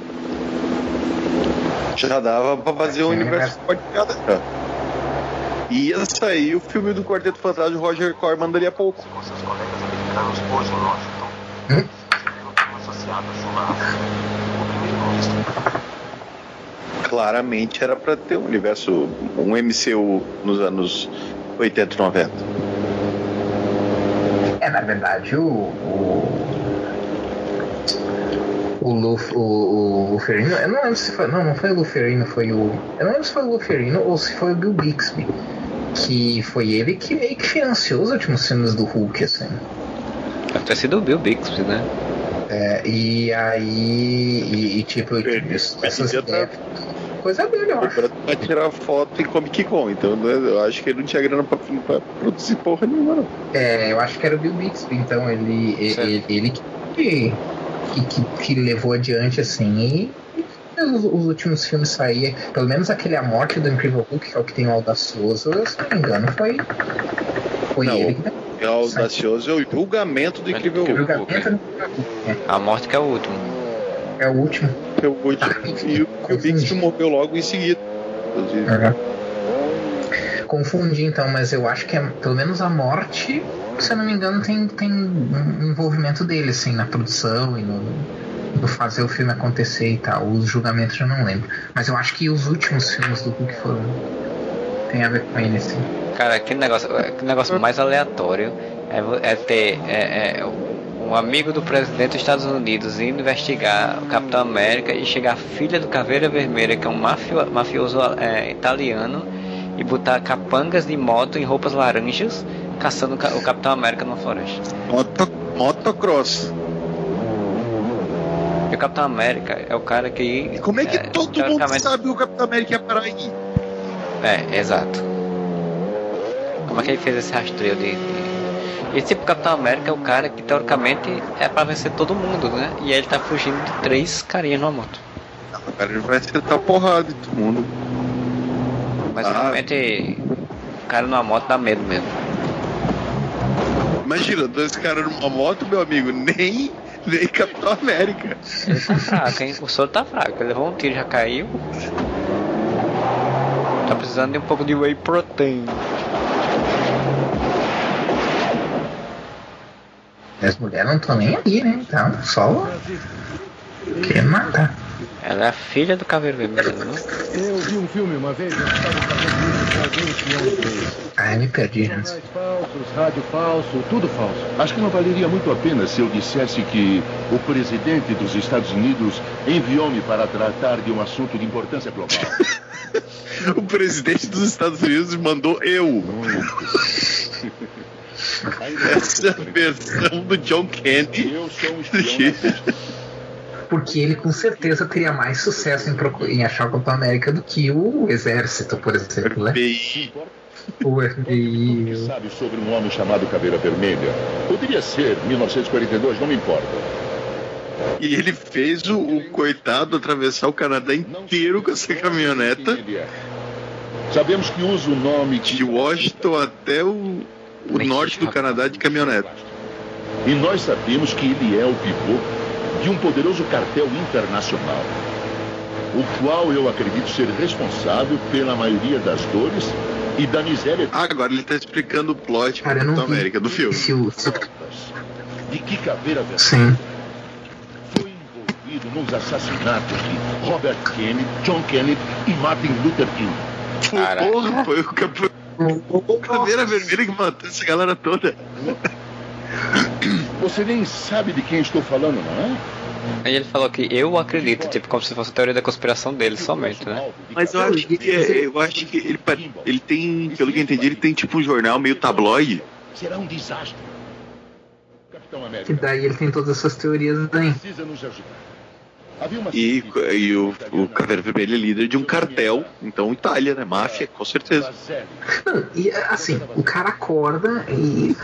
já dava pra fazer um universo compartilhado. E ia sair o filme do Quarteto Fantástico de Roger Corman daria pouco. Seus colegas americanos hoje em Washington. associados a o primeiro-ministro. Claramente era pra ter um universo, um MCU nos anos 80 e 90. É, na verdade, o. O, o, Luf, o, o Luferino. Eu não lembro se foi. Não, não foi o Luferino, foi o. Eu não lembro se foi o Luferino ou se foi o Bill Bixby. Que foi ele que meio que financiou os últimos filmes do Hulk, assim. Deve ter sido o Bill Bixby, né? É, e aí. E, e, tipo, essas ideias. Coisa dele, eu acho. Pra tirar foto em Comic Con, então né, eu acho que ele não tinha grana pra, pra produzir porra nenhuma, não. É, eu acho que era o Bill Bixby, então ele, ele, ele que, que, que, que levou adiante assim e os, os últimos filmes sair, pelo menos aquele A Morte do Incrível Hulk, que é o que tem o Audacioso, se não me engano, foi, foi Não, ele que É o audacioso é o julgamento do Incrível Hulk. Julgamento do A morte que é o último. É o último. É o último. E o o Bixby morreu logo em seguida. inclusive. Confundi então, mas eu acho que é, pelo menos a morte, se eu não me engano, tem, tem um envolvimento dele, assim, na produção e no, no fazer o filme acontecer e tal. Os julgamentos eu não lembro. Mas eu acho que os últimos filmes do Hulk foram. tem a ver com ele, assim. Cara, aquele negócio, aquele negócio mais aleatório é, é ter é, é, um amigo do presidente dos Estados Unidos indo investigar o Capitão América e chegar a filha do Caveira Vermelha, que é um mafio, mafioso é, italiano, e botar capangas de moto em roupas laranjas caçando o Ca- o Capitão América numa floresta. Moto, motocross. E o Capitão América é o cara que. Como é que todo mundo teoricamente- sabe que o Capitão América ia parar aí? É, exato. Como é que ele fez esse rastreio de. de... E tipo, Capitão América é o cara que teoricamente é pra vencer todo mundo, né? E ele tá fugindo de três carinhas numa moto. O cara ele vai acertar porrada de todo mundo. Mas Ah. realmente o cara numa moto dá medo mesmo. Imagina, dois caras numa moto, meu amigo, nem, nem Capitão América. Ele tá fraco, hein? O soro tá fraco. Ele levou um tiro já caiu. Tá precisando de um pouco de whey protein. As mulheres não estão nem aí, né? Então, só. Querendo matar. Ela é a filha do Caveiro Vermelho, né? Eu vi um filme uma vez. Ah, me perdi. Jornais falsos, rádio falso, tudo falso. Acho que não valeria muito a pena se eu dissesse que o presidente dos Estados Unidos enviou-me para tratar de um assunto de importância global. O presidente dos Estados Unidos mandou eu. Essa a versão do John Candy. Eu sou um espião. Porque ele com certeza teria mais sucesso em, em achar o Capitão América do que o Exército, por exemplo, né? FBI. O FBI. que sabe sobre um homem chamado Caveira Vermelha? Poderia ser 1942, não me importa. E ele fez o, o coitado atravessar o Canadá inteiro com essa caminhoneta. É. Sabemos que usa o nome de Washington até o, o norte do Canadá de caminhoneta. E nós sabemos que ele é o pivô de um poderoso cartel internacional, o qual eu acredito ser responsável pela maioria das dores e da miséria Ah, agora ele tá explicando o plot Cara, eu Capitão América do filme. Se o, se o- de que Caveira Sim. foi envolvido nos assassinatos de Robert Kennedy, John Kennedy e Martin Luther King. Porra, foi o Cap- o Caveira Vermelha que matou essa galera toda. Você nem sabe de quem estou falando, não é? Aí ele falou que eu acredito, tipo, como se fosse a teoria da conspiração dele somente, né? Mas eu acho que é- eu acho que ele, ele tem, pelo que eu entendi, ele tem tipo um jornal meio tabloide. Será um desastre. Capitão América E daí ele tem todas essas teorias aí. precisa nos ajudar. E, e o, o Caveira Vermelha é líder de um cartel, então Itália, né? Máfia, com certeza. Não, e assim, o cara acorda e.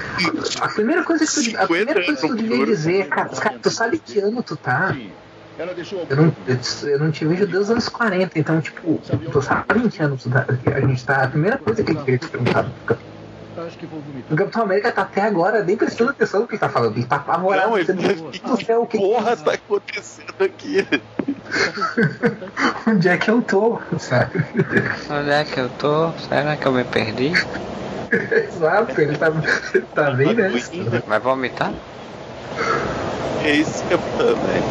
A primeira coisa que tu, a primeira coisa que tu devia dizer é, cara, cara, tu sabe que ano tu tá? Eu não, eu, eu não te vejo desde os anos 40, então, tipo, tu sabe em que ano tu tá, a gente tá. A primeira coisa que ele queria te perguntar. Acho que vou vomitar. O Capitão América tá até agora nem prestando atenção no que ele tá falando. Ele tá apavorado. Não, ele tá- "Meu Deus do céu, o que Porra, tá acontecendo aqui. Onde é que eu tô, sabe? Onde é que eu tô? Será que eu me perdi? Exato, ele tá, ele tá bem nessa. Vai vomitar? É isso que é né?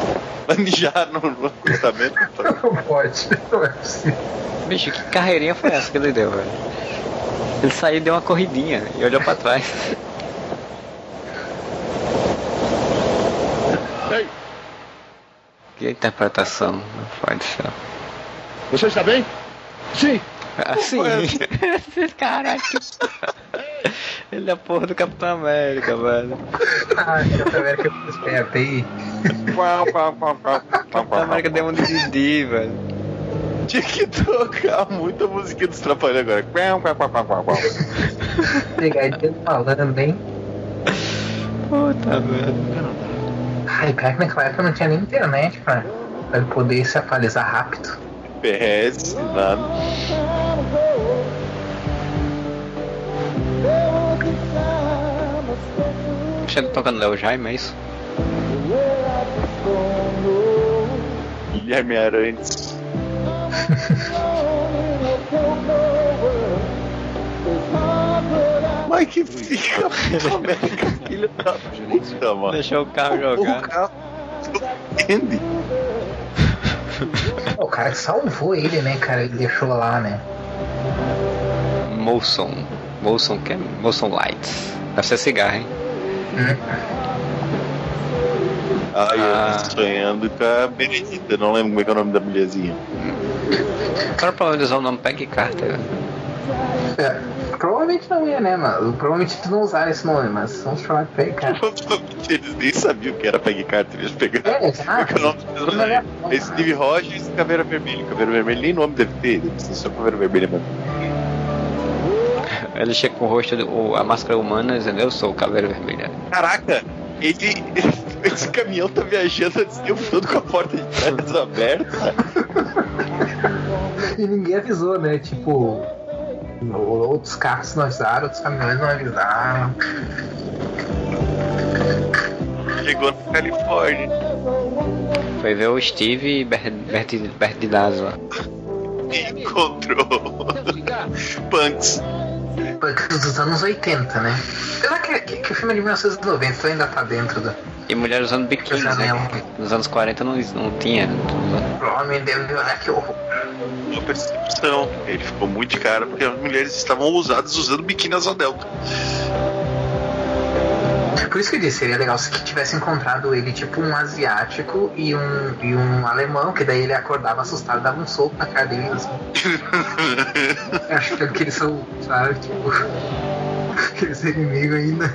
Vai mijar no, acostamento? Não pode, não é possível. Bicho, que carreirinha foi essa que ele deu, velho? Ele saiu e deu uma corridinha e olhou pra trás. Ei, Que interpretação, meu pai do céu. você está bem? Sim. Assim. Caraca. Ele é a porra do Capitão América, velho. Ai, Capitão América ficou esperto aí. Capitão América deu um Didi, velho. Tinha que tocar muita musiquinha dos trapalhões agora. Ele falando, hein? Puta merda. Ai, pior que naquela época não tinha nem internet pra, pra ele poder se atualizar rápido. PS, nada. Chega tocando Léo Jaime, é isso? Guilherme Arantes. Mas que fica América, filho da puta, mano. Deixou o carro O jogar. carro entende? O cara que salvou ele, né, cara? Ele deixou lá, né? Molson. Molson, que é? Molson Lights. Deve ser cigarro, hein? Ai, Ah. eu tô sonhando com a Benedita, não lembro como é que é o nome da mulherzinha. É problema de usar o nome Peggy Carter? É, provavelmente não ia, né, mano? Provavelmente tu não usaram esse nome, mas vamos chamar de Peggy Carter. Eles nem sabiam que era Peggy Carter, eles pegaram. É, exato. É Steve Rogers e Caveira Vermelha. Caveira Vermelha nem nome deve ter, deve ser só Caveira Vermelha mesmo. Ele chega com o rosto, do- o- a máscara humana dizendo: Eu sou o Caveira Vermelha. Caraca, ele. Esse caminhão tá viajando o tempo todo com a porta de trás aberta. E ninguém avisou, né? Tipo, outros carros não avisaram, outros caminhões não avisaram. Chegou na Califórnia. Foi ver o Steve e Bert, Bert, Bert Dazzo lá. E encontrou. Punks. Dos anos 80, né? Será que, que, que o filme é de 1990 tu ainda tá dentro da. E mulher usando biquíni, né? Nos anos 40 não, não tinha. O homem deve olhar que horror. Uma percepção. Ele ficou muito de cara porque as mulheres estavam ousadas usando biquíni asa delta. Por isso que eu disse, seria legal se tivesse encontrado ele tipo um asiático e um, e um alemão, que daí ele acordava assustado dava um soco na cara dele. Assim. Acho que é eles são, sabe, tipo. Aqueles inimigos ainda.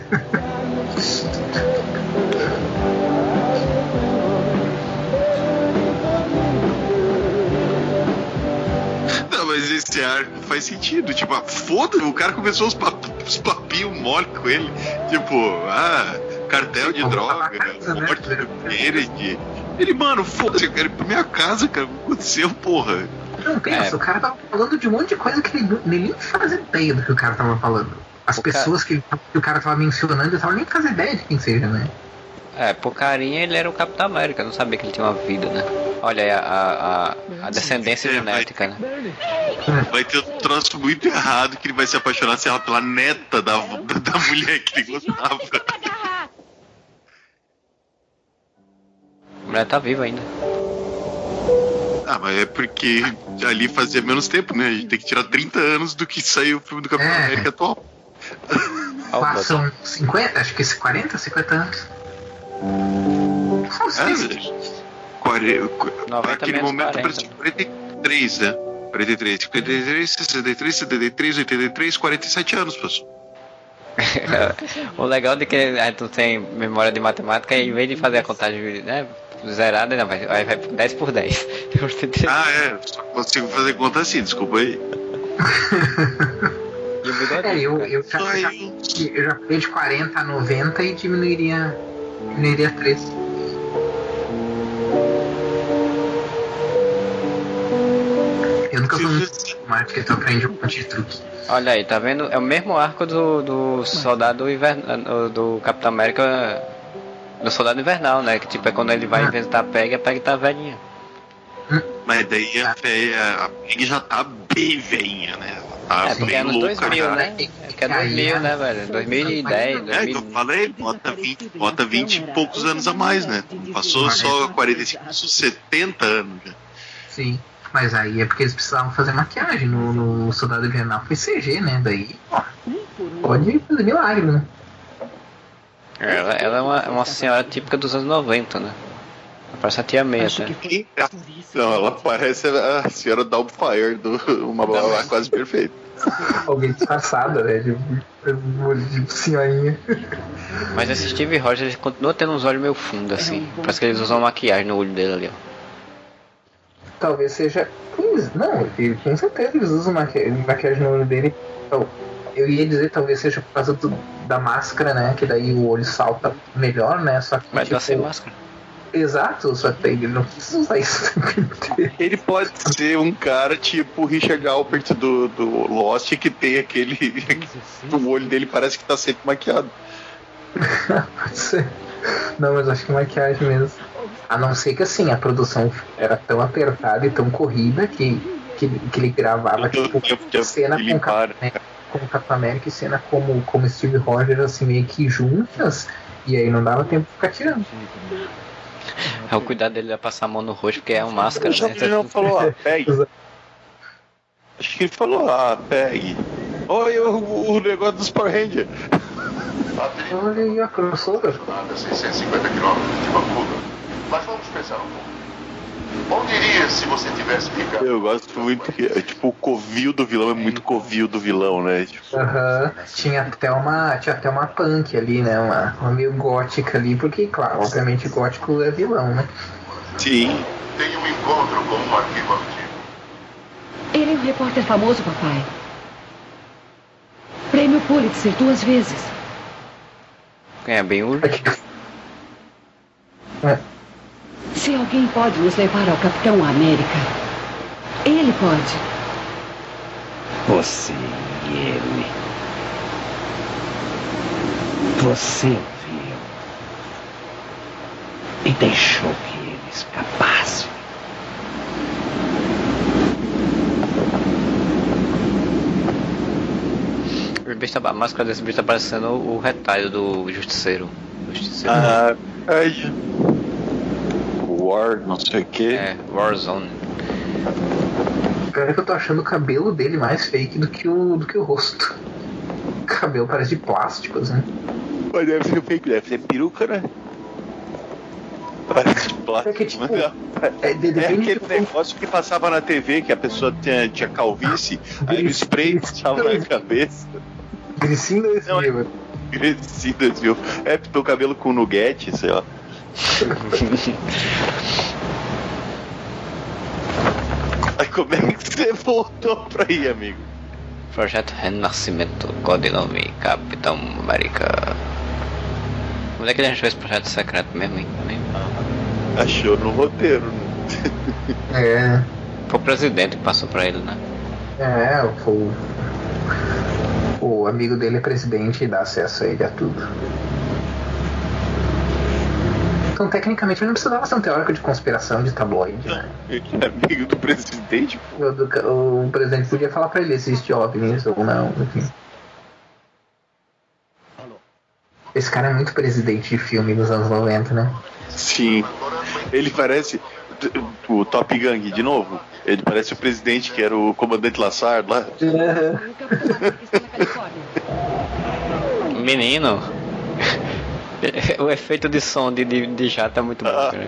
Não, mas esse arco faz sentido. Tipo, ah, foda-se, o cara começou os, pap os papinhos mole com ele. Tipo, ah, cartel de droga, morte do Kennedy. Ele, mano, foda-se, eu quero ir pra minha casa, cara. O que aconteceu, porra? Não, pensa, o cara tava falando de um monte de coisa que ele, nem fazia ideia do que o cara tava falando. As O pessoas que, ele- que o cara tava mencionando, ele tava nem fazendo ideia de quem seja, né? É, por carinha ele era o Capitão América, não sabia que ele tinha uma vida, né? Olha aí a, a, a, a descendência genética, né? Vai ter um troço muito errado que ele vai se apaixonar sei lá, pela neta da, da, mulher que ele gostava. A mulher tá viva ainda. Ah, mas é porque ali fazia menos tempo, né? A gente tem que tirar 30 anos do que saiu o filme do Capitão É. América atual. Passam 50, acho que esse 40, 50 anos. Naquele momento 40. parecia 43, né? 43, 53, 63, 73, 83, 47 anos, pessoal. o legal de que a gente não tem memória de matemática é em vez de fazer a contagem né, zerada, não, vai, vai, vai 10 por 10. Ah, é, só consigo fazer conta assim, desculpa aí. É, eu, eu, já, já, eu já falei de 40 a 90 e diminuiria, diminuiria 3. Eu nunca fui muito matemática, então aprendi um monte de truque. Olha aí, tá vendo? É o mesmo arco do, do soldado invernal, do Capitão América, do soldado invernal, né? Que tipo é quando ele vai inventar a Peg, a Peg tá velhinha. Mas daí a, véia- a Peg já tá bem veinha, né? Ela tá É, porque bem é anos louca, 2000, cara. né? É que é 2000, né, velho? 2010, É, 2000. então eu falei, bota 20, bota 20 e poucos anos a mais, né? Passou só 45, passou 70 anos já. Sim. Mas aí é porque eles precisavam fazer maquiagem. No, no Soldado Invernal foi CG, né? Daí, ó, pode fazer milagre, né? Ela, ela é uma, uma senhora típica dos anos 90, né? Parece a tia Meia, até. Não, ela parece a senhora Doubtfire do uma blá quase perfeita. Alguém disfarçada, né? De, de, de senhorinha. Mas esse Steve Rogers ele continua tendo uns olhos meio fundos, assim. Parece que eles usam maquiagem no olho dele ali, ó. Talvez seja. Não, ele, com certeza eles usam maqui- maquiagem no olho dele. Então, eu ia dizer talvez seja por causa do- da máscara, né? Que daí o olho salta melhor, né? Só que. Mas tá sem máscara. Exato, só que ele não precisa usar isso o tempo inteiro. Ele pode ser um cara tipo o Richard Alpert do, do Lost que tem aquele. o olho dele parece que tá sempre maquiado. Pode ser. Não, mas acho que maquiagem mesmo. A não ser que assim, a produção era tão apertada e tão corrida que, que, que ele gravava tipo, cena com Capitão, América, com Capitão América e cena como, como Steve Rogers assim meio que juntas e aí não dava tempo de ficar tirando. É o cuidado dele de passar a mão no rosto, porque é uma máscara, né? que ele não falou, ah, pegue. Acho que ele falou, ah, pegue. Olha o, o negócio dos Power Rangers. Olha aí a crossover. A 650 quilômetros de Vancouver. Mas vamos pensar um pouco. Onde iria se você tivesse ficado? Eu gosto muito que é, tipo o covil do vilão é muito covil do vilão, né? Tipo, Aham. Tinha até uma. Tinha até uma punk ali, né? Uma, uma meio gótica ali, porque, claro, obviamente gótico é vilão, né? Sim. Tem um encontro com um arquivo antigo. Ele é um repórter famoso, papai. Prêmio Pulitzer duas vezes. É bem o. Se alguém pode nos levar ao Capitão América, ele pode. Você e ele. Você viu. E deixou que ele escapasse. Bicho a máscara desse bicho tá parecendo o retalho do Justiceiro. Justiceiro. Ah, ai. War, não sei o que. É, Warzone. Pior é que eu tô achando o cabelo dele mais fake do que o, do que o rosto. O cabelo parece de plástico, assim. Mas deve ser fake, deve ser peruca, né? Parece de plástico. É que, tipo, é, é, de- é aquele negócio que passava na TV, que a pessoa tinha, tinha calvície, aí o spray passava na cabeça. Não, é Grecidas, viu? É, teu cabelo com nuguete, sei lá. Aí como é que você voltou pra aí, amigo? Projeto Renascimento, codinome Capitão América. Onde é que a gente fez projeto secreto mesmo, hein? Achou no roteiro, né? É, Foi o presidente que passou pra ele, né? é, o, o amigo dele é presidente e dá acesso a ele a tudo. Então, tecnicamente, ele não precisava ser um teórico de conspiração de tabloide, né? Ele é amigo do presidente. O, do- o presidente podia falar pra ele se existe OVNIs ou não, enfim. Esse cara é muito presidente de filme dos anos 90, né? Sim. Ele parece. O Top Gang, de novo. Ele parece o presidente que era o comandante Lassard lá. Menino. o efeito de som de, de, de jato é muito bom, cara.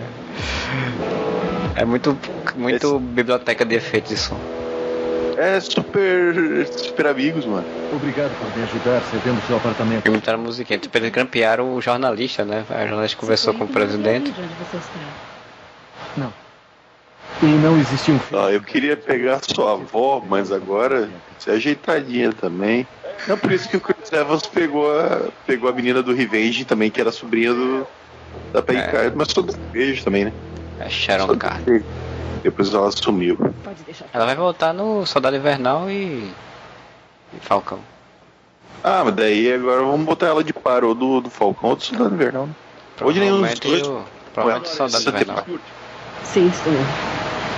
É muito, muito biblioteca de efeitos de som. É super. super amigos, mano. Obrigado por me ajudar cedendo seu apartamento. Imitaram a musiquinha. Tipo, eles grampearam o jornalista, né? A jornalista conversou com o presidente. Onde você está? Não. E não existe um Ó, eu queria pegar sua avó, mas agora você é ajeitadinha também. Não, por isso que o Chris Evans pegou a, pegou a menina do Revenge também, que era sobrinha do, da Peggy É. Carter, mas do beijo também, né? É Sharon Só Carter. Depois ela sumiu. Ela vai voltar no Soldado Invernal e. e Falcão. Ah, mas daí agora vamos botar ela de par, ou do, do Falcão ou do Soldado Invernal. né? Ou de nenhum dos dois. Provavelmente o Soldado Invernal. temporada. Sim, estou.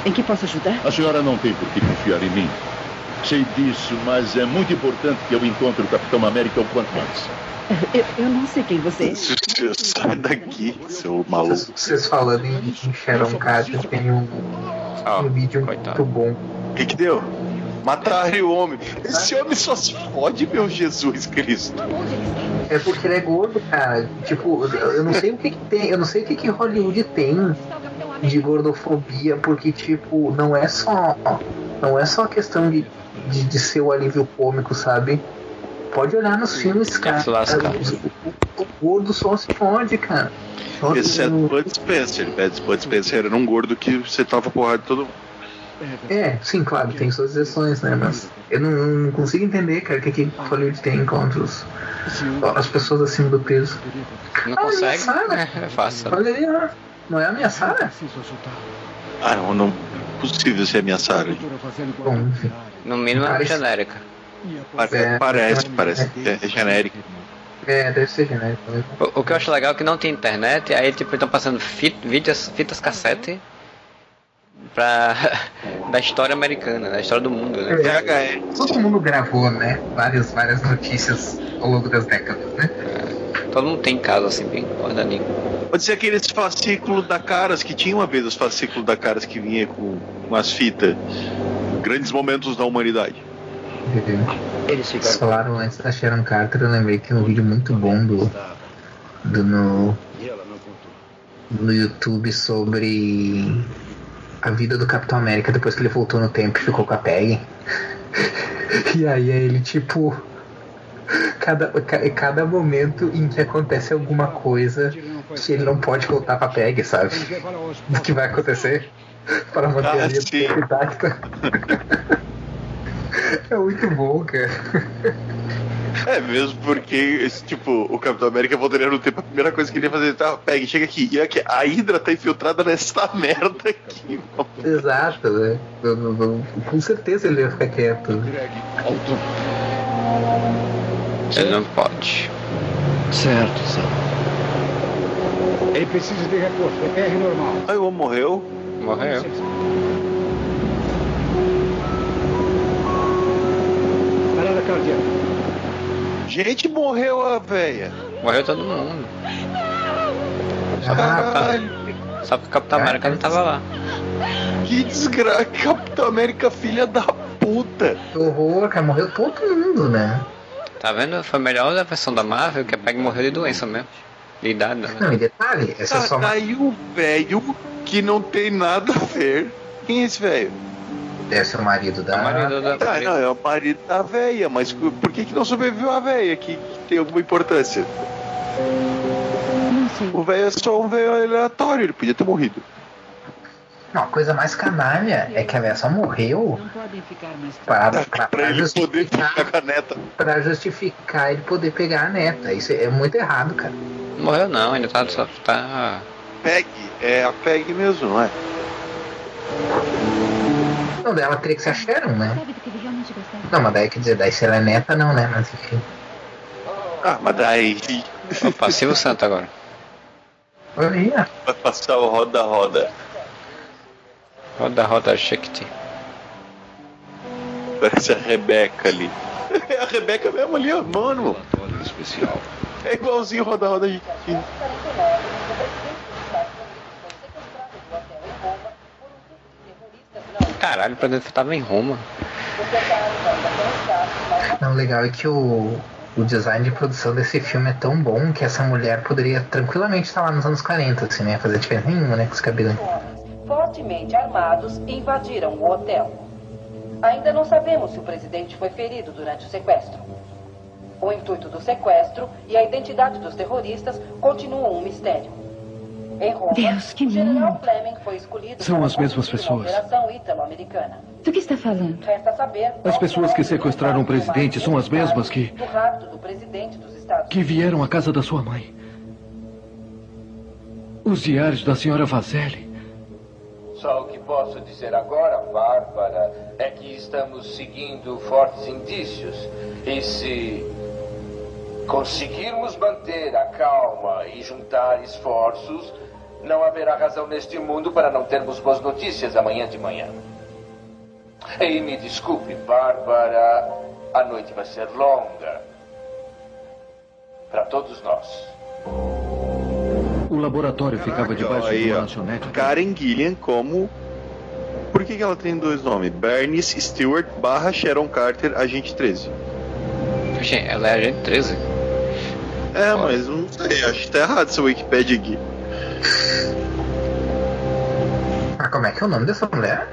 Em que posso ajudar? A senhora não tem por que confiar em mim. Sei disso, mas é muito importante que eu encontre o Capitão América o quanto antes. Eu, eu não sei quem você é. Sai daqui, seu maluco. Vocês falando em, em Sharon Carter, tem um, um vídeo muito bom. O que, que deu? Mataram o homem. Esse homem só se fode, meu Jesus Cristo. É porque ele é gordo, cara. Tipo, eu não sei o que, que tem, eu não sei o que, que Hollywood tem de gordofobia, porque tipo, não é só. Não é só questão de, de, de ser o alívio cômico, sabe? Pode olhar nos filmes, cara. O, o gordo só se fode, cara. Só Exceto Bud Spencer. Bud Spencer era um gordo que você tava porrada de todo mundo. É, sim, claro, tem suas exceções, né? Mas eu não, não consigo entender, cara, o que, que Hollywood tem contra os, as pessoas acima do peso. Não Ah, consegue? ameaçar, É, é fácil. Olha aí, ó. Não é ameaçar? Ah, não, não é possível ser ameaçado. Bom. No mínimo é Parece- genérica. É, parece, é, parece. É, é genérico. É, deve ser genérico. O, o que eu acho legal é que não tem internet, aí tipo, estão passando fit, vídeos, fitas cassete pra, da história americana, da história do mundo, né? É, todo mundo gravou, né? Várias, várias notícias ao longo das décadas, né? Todo mundo tem em casa, assim, bem guardadinho. Pode ser aqueles fascículos da Caras, que tinha uma vez os fascículos da Caras que vinha com umas fitas. Grandes momentos da humanidade. Eles Vocês falaram antes da Sharon Carter, eu lembrei que tem um vídeo muito bom do, do no, no YouTube sobre a vida do Capitão América depois que ele voltou no tempo e ficou com a Peggy. E aí é ele tipo. Cada, ca- cada momento em que acontece alguma coisa que ele não pode voltar pra Peg, sabe? O que vai acontecer para manter Ah, a linha intacta. É muito bom, cara. É mesmo porque, esse, tipo, o Capitão América voltaria no tempo, a primeira coisa que ele ia fazer, tá, pegue, chega aqui. E aqui, a Hydra tá infiltrada nessa merda aqui, mano. Exato, né? Com certeza ele ia ficar quieto. Ele não pode. Certo, Sam. Ele precisa de reforço, é PR normal. Aí o homem morreu. Morreu. Parada cardíaca. Gente, morreu a véia. Morreu todo mundo. Só que, o Capitão, só que o Capitão América não tava lá. Que desgraça, Capitão América, filha da puta. Que horror, cara. Morreu todo mundo, né? Tá vendo? Foi melhor da versão da Marvel que a Peg morreu de doença mesmo. De idade, né? Não, e detalhe, essa é Tá, só uma. daí o velho que não tem nada a ver. Quem é esse velho? Deve ser o marido da. O marido da. Tá, não, é o marido da véia, mas por que, que não sobreviveu a véia? Que, que tem alguma importância? O velho é só um velho aleatório, ele podia ter morrido. Não, a coisa mais canalha é que a véia só morreu Não podem ficar mais pra, pra, Pra ele poder justificar, ficar com a neta. pra justificar ele poder pegar a neta. Isso é muito errado, cara. Morreu não, ainda tá. Só tá. Peg, é a Peg mesmo, não é? Não, dela teria que ser a Sharon, né? Ele? Não, mas daí quer dizer, daí se ela é neta, não, né? Mas enfim. Ah, mas daí Opa, Silvio Santo agora. Olha aí, ó. vai passar o roda-roda. Roda, roda, Shakti. Parece a Rebeca ali. É a Rebeca mesmo ali, ó, mano. especial. É igualzinho roda-roda de Caralho, o presidente tava em Roma. Não, o legal é que o, o design de produção desse filme é tão bom que essa mulher poderia tranquilamente estar lá nos anos 40, assim, né? Fazer diferença nenhuma, né? Com esse cabelo. Fortemente armados invadiram o hotel. Ainda não sabemos se o presidente foi ferido durante o sequestro. O intuito do sequestro e a identidade dos terroristas continuam um mistério. Em Roma, Deus, que o general. Fleming foi escolhido São para as mesmas pessoas. operação italo-americana. Do que está falando? Resta saber As pessoas que sequestraram o presidente são as mesmas que, do rapto do presidente dos Estados que vieram à casa da sua mãe. Os diários da senhora Vazelli. Só o que posso dizer agora, Bárbara, é que estamos seguindo fortes indícios. E se conseguirmos manter a calma e juntar esforços, Não haverá razão neste mundo para não termos boas notícias amanhã de manhã. E me desculpe, Bárbara, a noite vai ser longa. Para todos nós. O laboratório ficava debaixo Aí, de uma lanchonete. Karen Gillian como. Por que, que ela tem dois nomes? Bernice Stewart barra Sharon Carter, agente 13. Gente, ela é agente 13. É, mas não sei, acho que tá errado essa Wikipedia aqui. Ah, como é que é o nome dessa mulher?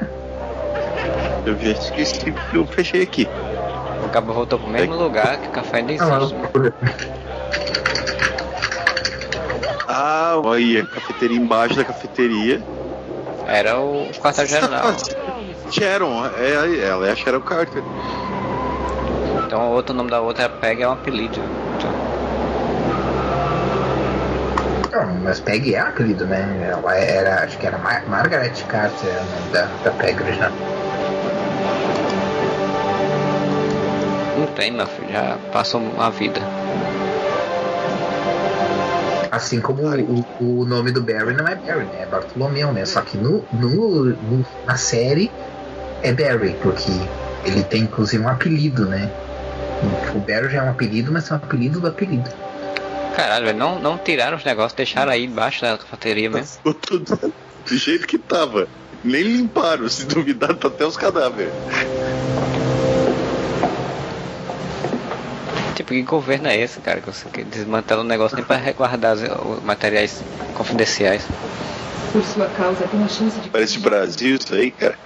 Eu já esqueci que eu fechei aqui. O cabo voltou pro mesmo lugar que o café ainda Ah, existe. Ah, olha, a cafeteria embaixo da cafeteria. Era o quartel-general. Sharon, é, ela é a Sharon Carter. Então o outro nome da outra é Peg, é um apelido. Não, mas Peg é apelido, né? Ela era, acho que era Mar Margaret Carter, o nome da, da Peg original. Não tem, meu filho, já passou uma vida. Assim como o, o nome do Barry não é Barry, né? É Bartolomeu, né? Só que no, no, no- na série é Barry, porque ele tem inclusive um apelido, né? O Barry já é um apelido, mas é um apelido do apelido. Caralho, velho, não, não tiraram os negócios, deixaram aí embaixo da cafeteria mesmo. Ficou tudo do jeito que tava. Nem limparam, se duvidar, tá até os cadáveres. Tipo, que governo é esse, cara? Que você que desmantela o negócio nem pra resguardar os, os materiais confidenciais. Por sua causa, tem a chance de. Parece Brasil isso aí, cara.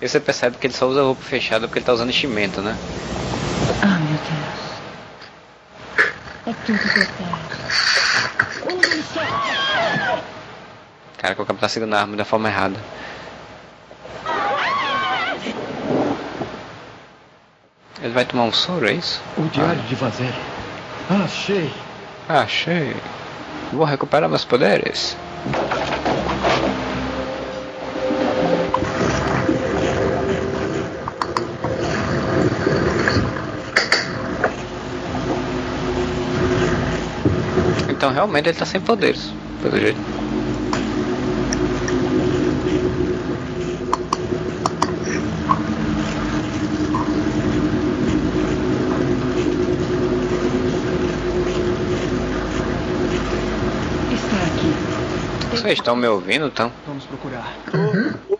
E você percebe que ele só usa roupa fechada porque ele tá usando enchimento, né? Ah, meu Deus. É tudo verdade. Cara, que o cara tá segurando a arma da forma errada. Ele vai tomar um soro, é isso? O diário de Vazel. Achei. Achei. Vou recuperar meus poderes. Então realmente ele tá sem poderes, pelo jeito. Vocês estão me ouvindo, então? Vamos procurar.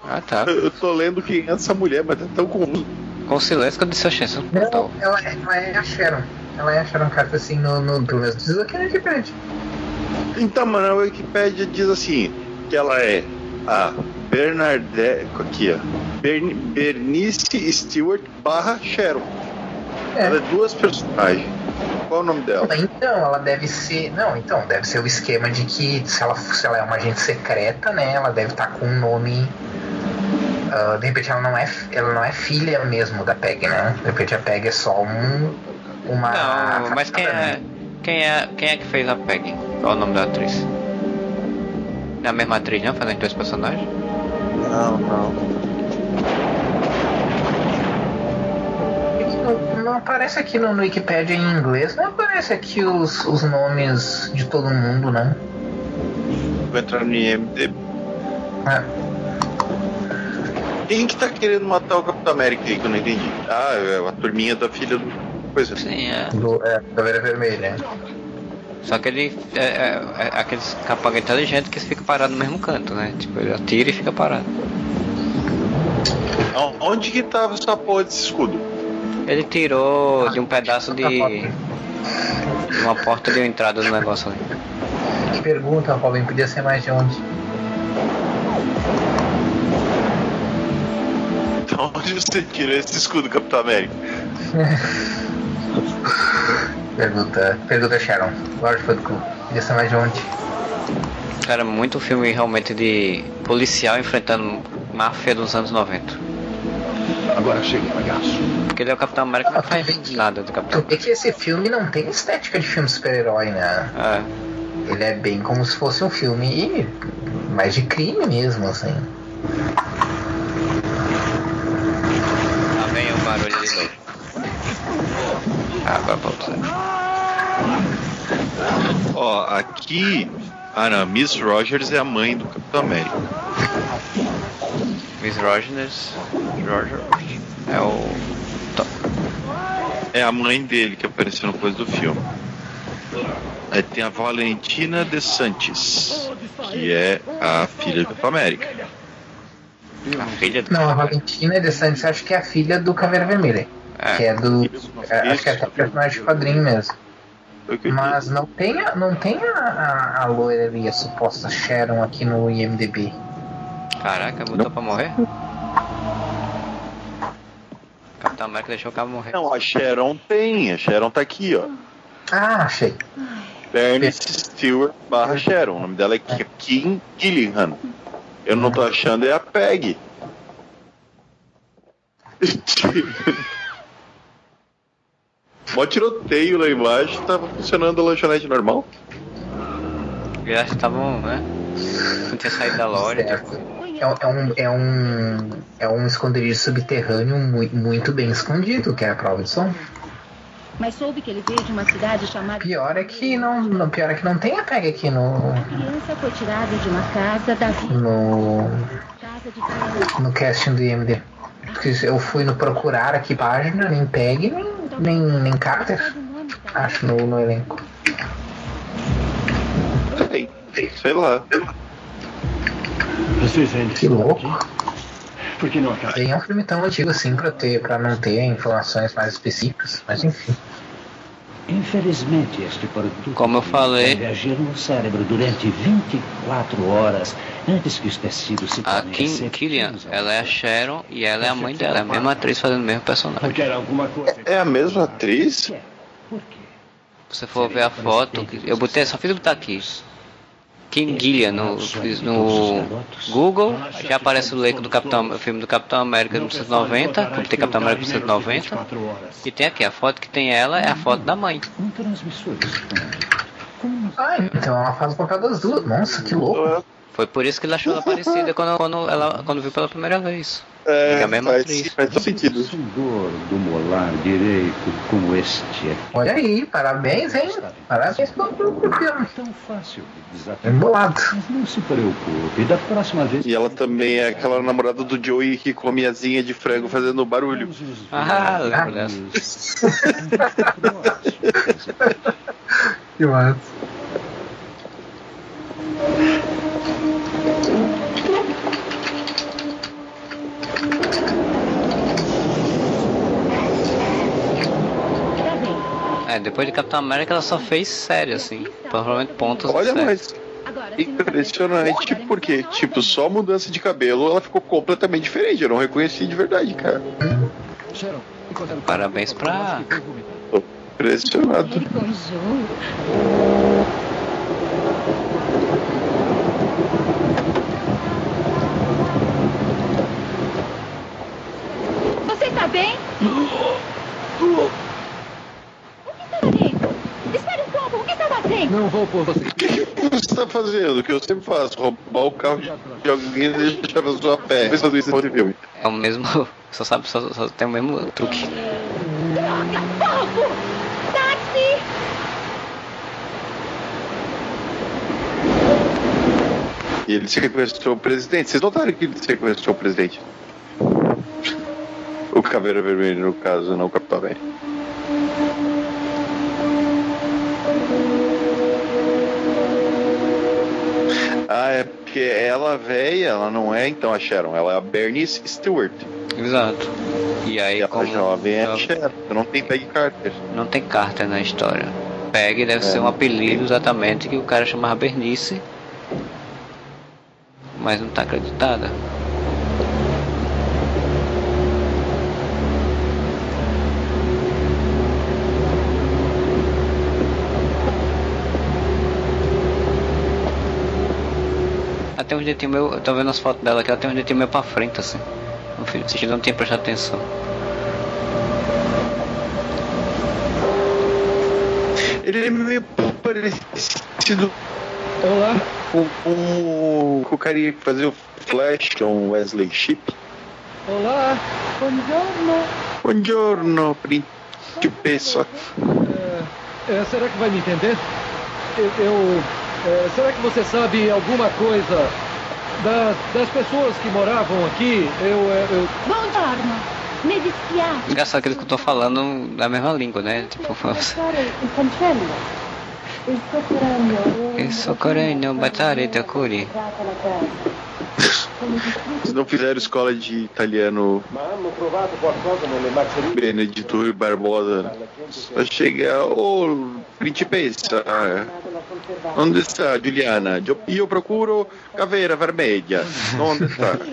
Ah, tá. Eu tô lendo quem é essa mulher, mas tá tão confuso. Com silêncio que eu disse a chance. Não, ela, ela é a Sharon. Ela é a Sharon Carter, assim, no, no, pelo menos diz aqui na Wikipedia. Então, mano, a Wikipedia diz assim: que ela é a Bernadette. Aqui, ó. Bern, Bernice Stewart barra Sharon. Ela é duas personagens. Qual o nome dela? Então, ela deve ser. Não, então, deve ser o esquema de que se ela, se ela é uma agente secreta, né? Ela deve estar com um nome. ah, de repente ela não, é, ela não é filha mesmo da Peg, né? De repente a Peg é só um. Uma. Não, mas quem é, quem é. Quem é que fez a Peg? Qual é o nome da atriz? É a mesma atriz, não? Fazendo dois personagens? Não, não. Não, aparece aqui no, no Wikipedia em inglês, não aparece aqui os, os nomes de todo mundo, não. Vou entrar no IMDb. Ah. Quem que tá querendo matar o Capitão América aí que eu não entendi? Ah, é a turminha da filha do. Pois é. Sim, é. Do, é, da Vera Vermelha. Só que ele é, é, é aqueles capanga inteligente que fica parado no mesmo canto, né? Tipo, ele atira e fica parado. Onde que tava essa porra desse escudo? Ele tirou de um pedaço de. de uma porta de entrada do negócio ali. Pergunta, Robin, podia ser mais de onde? Então, onde você tirou esse escudo, Capitão América? Pergunta, pergunta Sharon. Lord Footcool, podia ser mais de onde? Cara, muito filme realmente de policial enfrentando máfia dos anos 90. Agora chega, palhaço. Porque ele é o Capitão América, não faz nada do Capitão Tu vê que esse filme não tem estética de filme super-herói, né? É. Ele é bem como se fosse um filme mais de crime mesmo, assim. Lá vem o barulho de novo. Ah, agora voltou. Ó, aqui. Ah não, Miss Rogers é a mãe do Capitão América. Miss Rogers. Roger. É o. É a mãe dele que apareceu no coisa do filme. Aí tem a Valentina de Santos, que é a filha do Capitão América. A filha do Não, a Valentina de Santos acho que é a filha do Caveira Vermelha. É. Que é do. é, acho que é até personagem de quadrinho mesmo. Mas não tem, a, não tem a, a, a loira ali, a suposta Sharon aqui no IMDB. Caraca, botou pra morrer? Capitão América deixou o cara morrer. Não, a Sharon tem, a Sharon tá aqui, ó. Ah, achei. Bernice Stewart barra Sharon. O nome dela é Ki- Kim Gillihan. Eu não tô achando é a Peg. Mó tiroteio lá embaixo, tava funcionando a lanchonete normal. Eu acho que estavam, né? Não tinha saído da lore. Certo. É, um- é um, é um é um esconderijo subterrâneo mui- muito bem escondido, que é a prova de som. Mas soube que ele veio de uma cidade chamada. Pior é que não, não pior é que não tem a pega aqui no A criança foi tirada de uma casa da no casa de criança. no casting do IMD. Porque eu fui no procurar aqui página, nem Peg, nem, nem, nem Carter. Acho no, no elenco. Sei, sei lá. Vocês ainda Que louco. Por que não é um filme tão antigo assim pra, ter, pra não ter informações mais específicas, mas enfim. Infelizmente, este produto Como eu falei. deve agir no cérebro durante 24 horas antes que os tecidos se A Kim Killian, ela é a Sharon e ela é a mãe dela, é a mesma atriz fazendo o mesmo personagem. Coisa? É a mesma atriz? Se você for ver a foto, que- eu botei, só fiz botar aqui. Kim Gillian no, no Google, já aparece o link do Capitão, o filme do Capitão América de 1990, como tem Capitão América de 1990. E tem aqui, a foto que tem ela é a foto da mãe. Ah, então ela faz o papel das duas. Nossa, que louco. Foi por isso que ele achou ela parecida quando, quando, ela, quando viu pela primeira vez. É, a mesma faz, atriz. faz todo sentido. dor do molar direito como este é Olha aí, parabéns, hein? Parabéns pelo, filme. tão fácil de desativar. Embolado. Mas não se preocupe, da próxima vez E ela também é aquela namorada do Joey que come asinha de frango fazendo barulho. Ah, lembro dessa. Que massa. É, depois de Capitão América ela só fez série, assim. Provavelmente pontos Olha, mas impressionante porque, tipo, só mudança de cabelo ela ficou completamente diferente. Eu não reconheci de verdade, cara. Parabéns pra. Tô impressionado. Está bem? O que está fazendo? Espere um pouco, o que está fazendo? Não vou por você. O que, que você tá fazendo? O que eu sempre faço? Roubar o carro de alguém e deixar na sua pé. Pensando isso no filme. É o mesmo. Só sabe, só, só tem o mesmo truque. Droga, fogo! Táxi! E ele sequestrou o presidente. Vocês notaram que ele sequestrou o presidente? O Caveira Vermelho, no caso, não o Capitão América. Ah, é porque ela velha, ela não é então a Sharon, ela é a Bernice Stewart. Exato. E aí, E a como. jovem é a Sharon, não tem Peggy Carter. Não tem Carter na história. Peg deve É. ser um apelido exatamente que o cara chamava Bernice. Mas não tá acreditada. Ela tem um jeitinho meu, eu tô vendo as fotos dela aqui, ela tem um jeitinho meio pra frente assim. No filme, se eu não tinha prestado atenção. Ele é meio parecido Olá. com, o carinha que fazia o Flash, que é um Wesley Chip. Olá. Buongiorno, principe só. É, será que vai me entender? Eu. eu é, será que você sabe alguma coisa das, das pessoas que moravam aqui? Eu. é, eu... Mi dispiace. Engraçado que eles estão falando da mesma língua, né? Tipo, Lasciare il cancello. Il sotterraneo. il soccorrendo batare da curi. Vocês não fizeram escola de italiano? Benedito Rui Barbosa? Só chega, ô principessa, onde está Giuliana? Io- Io procuro caveira vermelha. Onde está?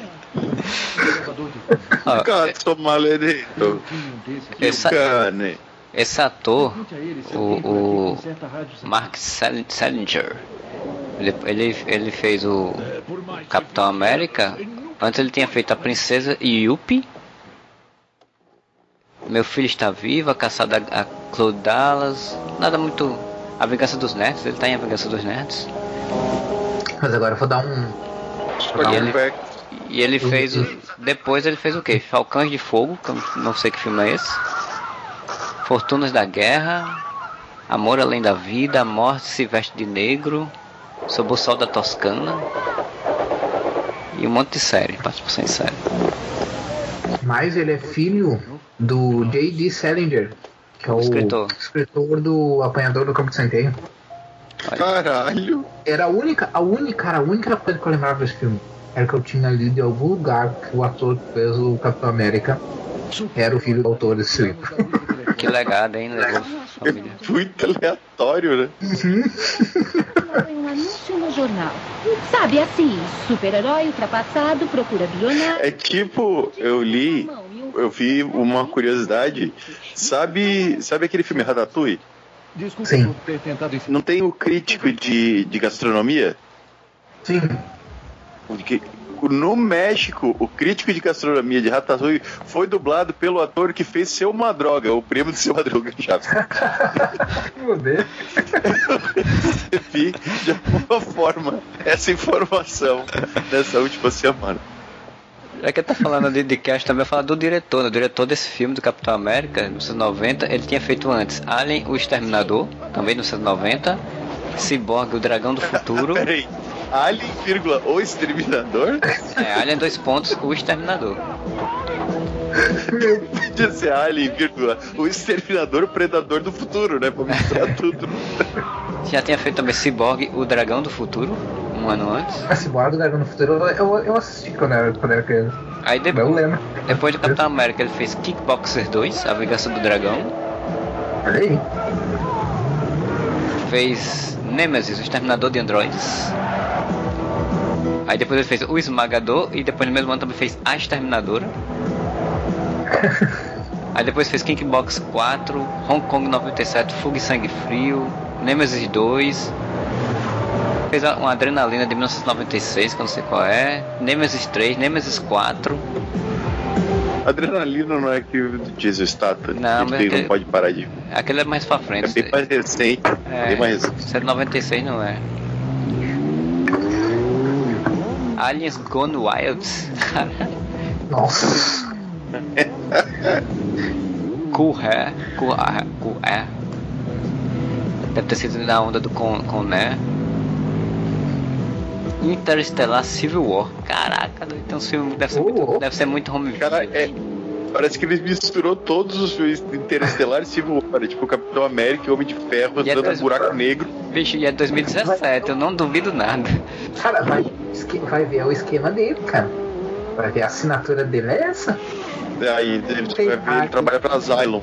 Ah, Cazzo maledetto. Que Essa- cane. Esse ator, o, o Mark Salinger, ele, ele, ele fez o Capitão América. Antes ele tinha feito a Princesa Yuppie. Meu filho está vivo, a caçada a Claude Dallas. Nada muito. A Vingança dos Nerds, ele tá em A Vingança dos Nerds. Mas agora eu vou dar um. vou dar E um- ele, e ele fez o. Depois ele fez o quê? Falcões de Fogo, que eu não sei que filme é esse. Fortunas da Guerra. Amor Além da Vida. A Morte se veste de negro. Sob o Sol da Toscana. E um monte de série, participação em série. Mas ele é filho do J.D. Salinger, que é o Escritor. escritor do Apanhador do Campo de Centeio. Caralho! Era a única, a única, cara, a única coisa que eu lembrava desse filme. Era que eu tinha lido em algum lugar que o ator que fez o Capitão América era o filho do autor desse livro. Que legado, hein? Levou família. Muito aleatório, né? Um anúncio no jornal. Sabe assim, super-herói ultrapassado procura bilionário. É tipo, eu li, eu vi uma curiosidade. Sabe, sabe aquele filme Ratatouille? Desculpe Sim. por ter tentado ensinar. Não tem o crítico de, de gastronomia? Sim. Que- No México, o crítico de gastronomia de Ratatouille foi dublado pelo ator que fez Seu Madroga, o primo de Seu Madroga. Já Meu Deus. recebi de alguma forma essa informação nessa última semana. Já que tá falando de, de cast, também falar do diretor, né? O diretor desse filme do Capitão América, nos anos 90, ele tinha feito antes Alien, o Exterminador, também nos anos 90, Cyborg, o Dragão do Futuro, Peraí, Alien, vírgula, o Exterminador? é, Alien dois pontos, o Exterminador. Podia ser Alien, vírgula, o Exterminador, o Predador do Futuro, né? Pra misturar tudo. Já tinha feito também Cyborg, o Dragão do Futuro, um ano antes. A Cyborg do Dragão no Futuro eu, eu, eu assisti quando era, quando era criança. Aí Eu depois, lembro. depois do Capitão América ele fez Kickboxer 2, A Vingança do Dragão. Olha aí. Fez Nemesis, o Exterminador de Androids. Aí depois ele fez O Esmagador e depois no mesmo ano também fez A Exterminadora. Aí depois fez Kickbox 4, Hong Kong 97, Fuga e Sangue Frio, Nemesis 2. Fez uma Adrenalina de 1996, que eu não sei qual é. Nemesis 3, Nemesis 4. Adrenalina não é aquele do Jason Statham. Não, que mas ele aquele- não pode parar de. Aquele é mais pra É frente. bem mais recente. É, Bem mais recente. isso é de 96 não é. Aliens Gone Wild. Nossa. cool Hair. Cool Hair. Cool Hair. Deve ter sido na onda do Con, Coné. Interstellar Civil War. Caraca, um filme deve ser, muito, deve ser muito home video. Cara, é. Parece que eles misturou todos os filmes interestelares e Civil War, tipo Capitão América e Homem de Ferro, E é dando um dois- buraco negro. Bicho, e é 2017, eu não duvido nada. Cara, vai, vai ver o esquema dele, cara. Vai ver a assinatura dele é essa. Aí você vai ver ele trabalha pra Asylum.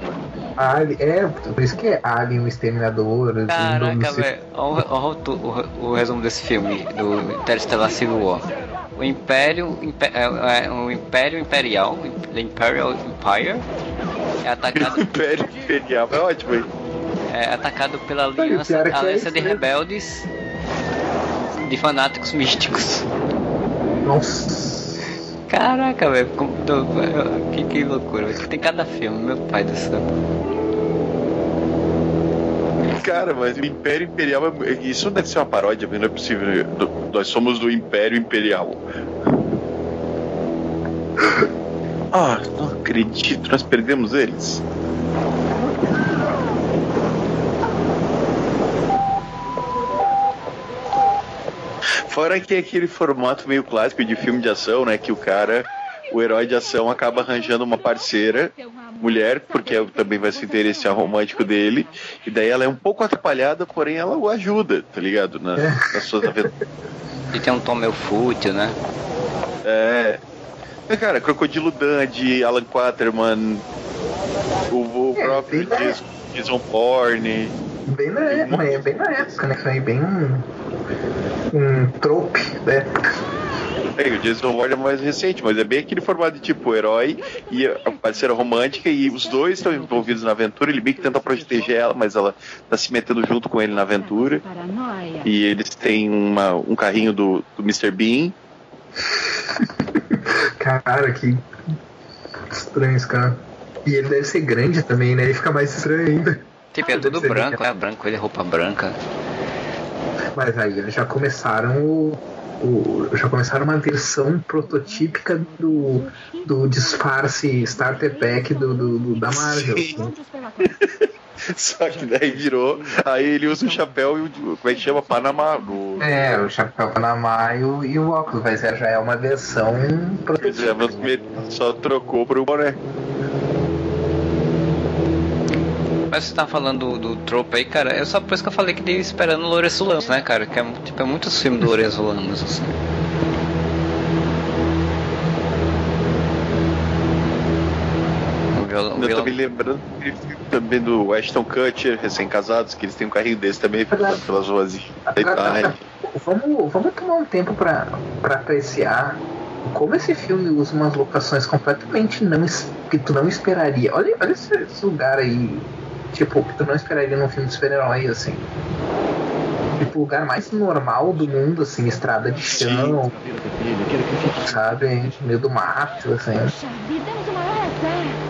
Ali, é, por isso que é Alien, o Exterminador. o Caraca, velho. Olha o, o, o resumo desse filme, do Interstellar Civil War. O Império, Impe- é, é, o Império Imperial, The Imperial Empire, é atacado, Império Imperial, é ótimo, hein? é atacado pela aliança, é é aliança de rebeldes de fanáticos místicos. Nossa. Caraca, velho, que, que loucura. Tem cada filme, meu pai do céu. Cara, mas o Império Imperial é... Isso deve ser uma paródia, não é possível. Do- Nós somos do Império Imperial. Ah, não acredito, nós perdemos eles. Fora que é aquele formato meio clássico de filme de ação, né? Que o cara, o herói de ação, acaba arranjando uma parceira, mulher, porque é- também vai se interessar romântico dele. E daí ela é um pouco atrapalhada, porém ela o ajuda, tá ligado? Na, nas suas aventuras. E tem um tom meio fútil, né? É. Mas, Cara, Crocodilo Dundee, Alan Quaterman, o, o próprio Jason, Jason Bourne. Bem na, é, mas bem na época, né? Foi bem um, trope da época. É, o Jason Bourne é mais recente, mas é bem aquele formato de tipo herói e a parceira romântica e os dois estão envolvidos na aventura. Ele bem que tenta proteger ela, mas ela tá se metendo junto com ele na aventura. E eles têm uma, um carrinho do, do Mr. Bean. Cara, que estranho esse cara. E ele deve ser grande também, né? Ele fica mais estranho ainda. Tipo, é tudo branco, é branco, ele é roupa branca. Mas aí eles já começaram o, o- já começaram uma versão prototípica do, do disfarce starter pack do, do- do- da Marvel. assim. Só que daí virou. Aí ele usa o chapéu e o. Como é que chama? Panamá. Do, É, o chapéu Panamá e o, e o óculos, mas já é uma versão prototípica. Só trocou pro boné. Mas você tá falando do, do trope aí, cara, é só por isso que eu falei que dei esperando o Lourenço Lamos, né, cara? Que é, tipo, é muitos filmes do Lourenço Lamos, assim. Eu tô me lembrando filme também do Ashton Kutcher, recém-casados, que eles têm um carrinho desse também, ficando pelas ruas da Itália. Vamos, vamos tomar um tempo pra, pra apreciar como esse filme usa umas locações completamente não, que tu não esperaria. Olha, olha esse lugar aí, tipo, que tu não esperaria num filme de super-herói, assim. Tipo, o lugar mais normal do mundo, assim, estrada de chão, sabe? No meio do mato, assim.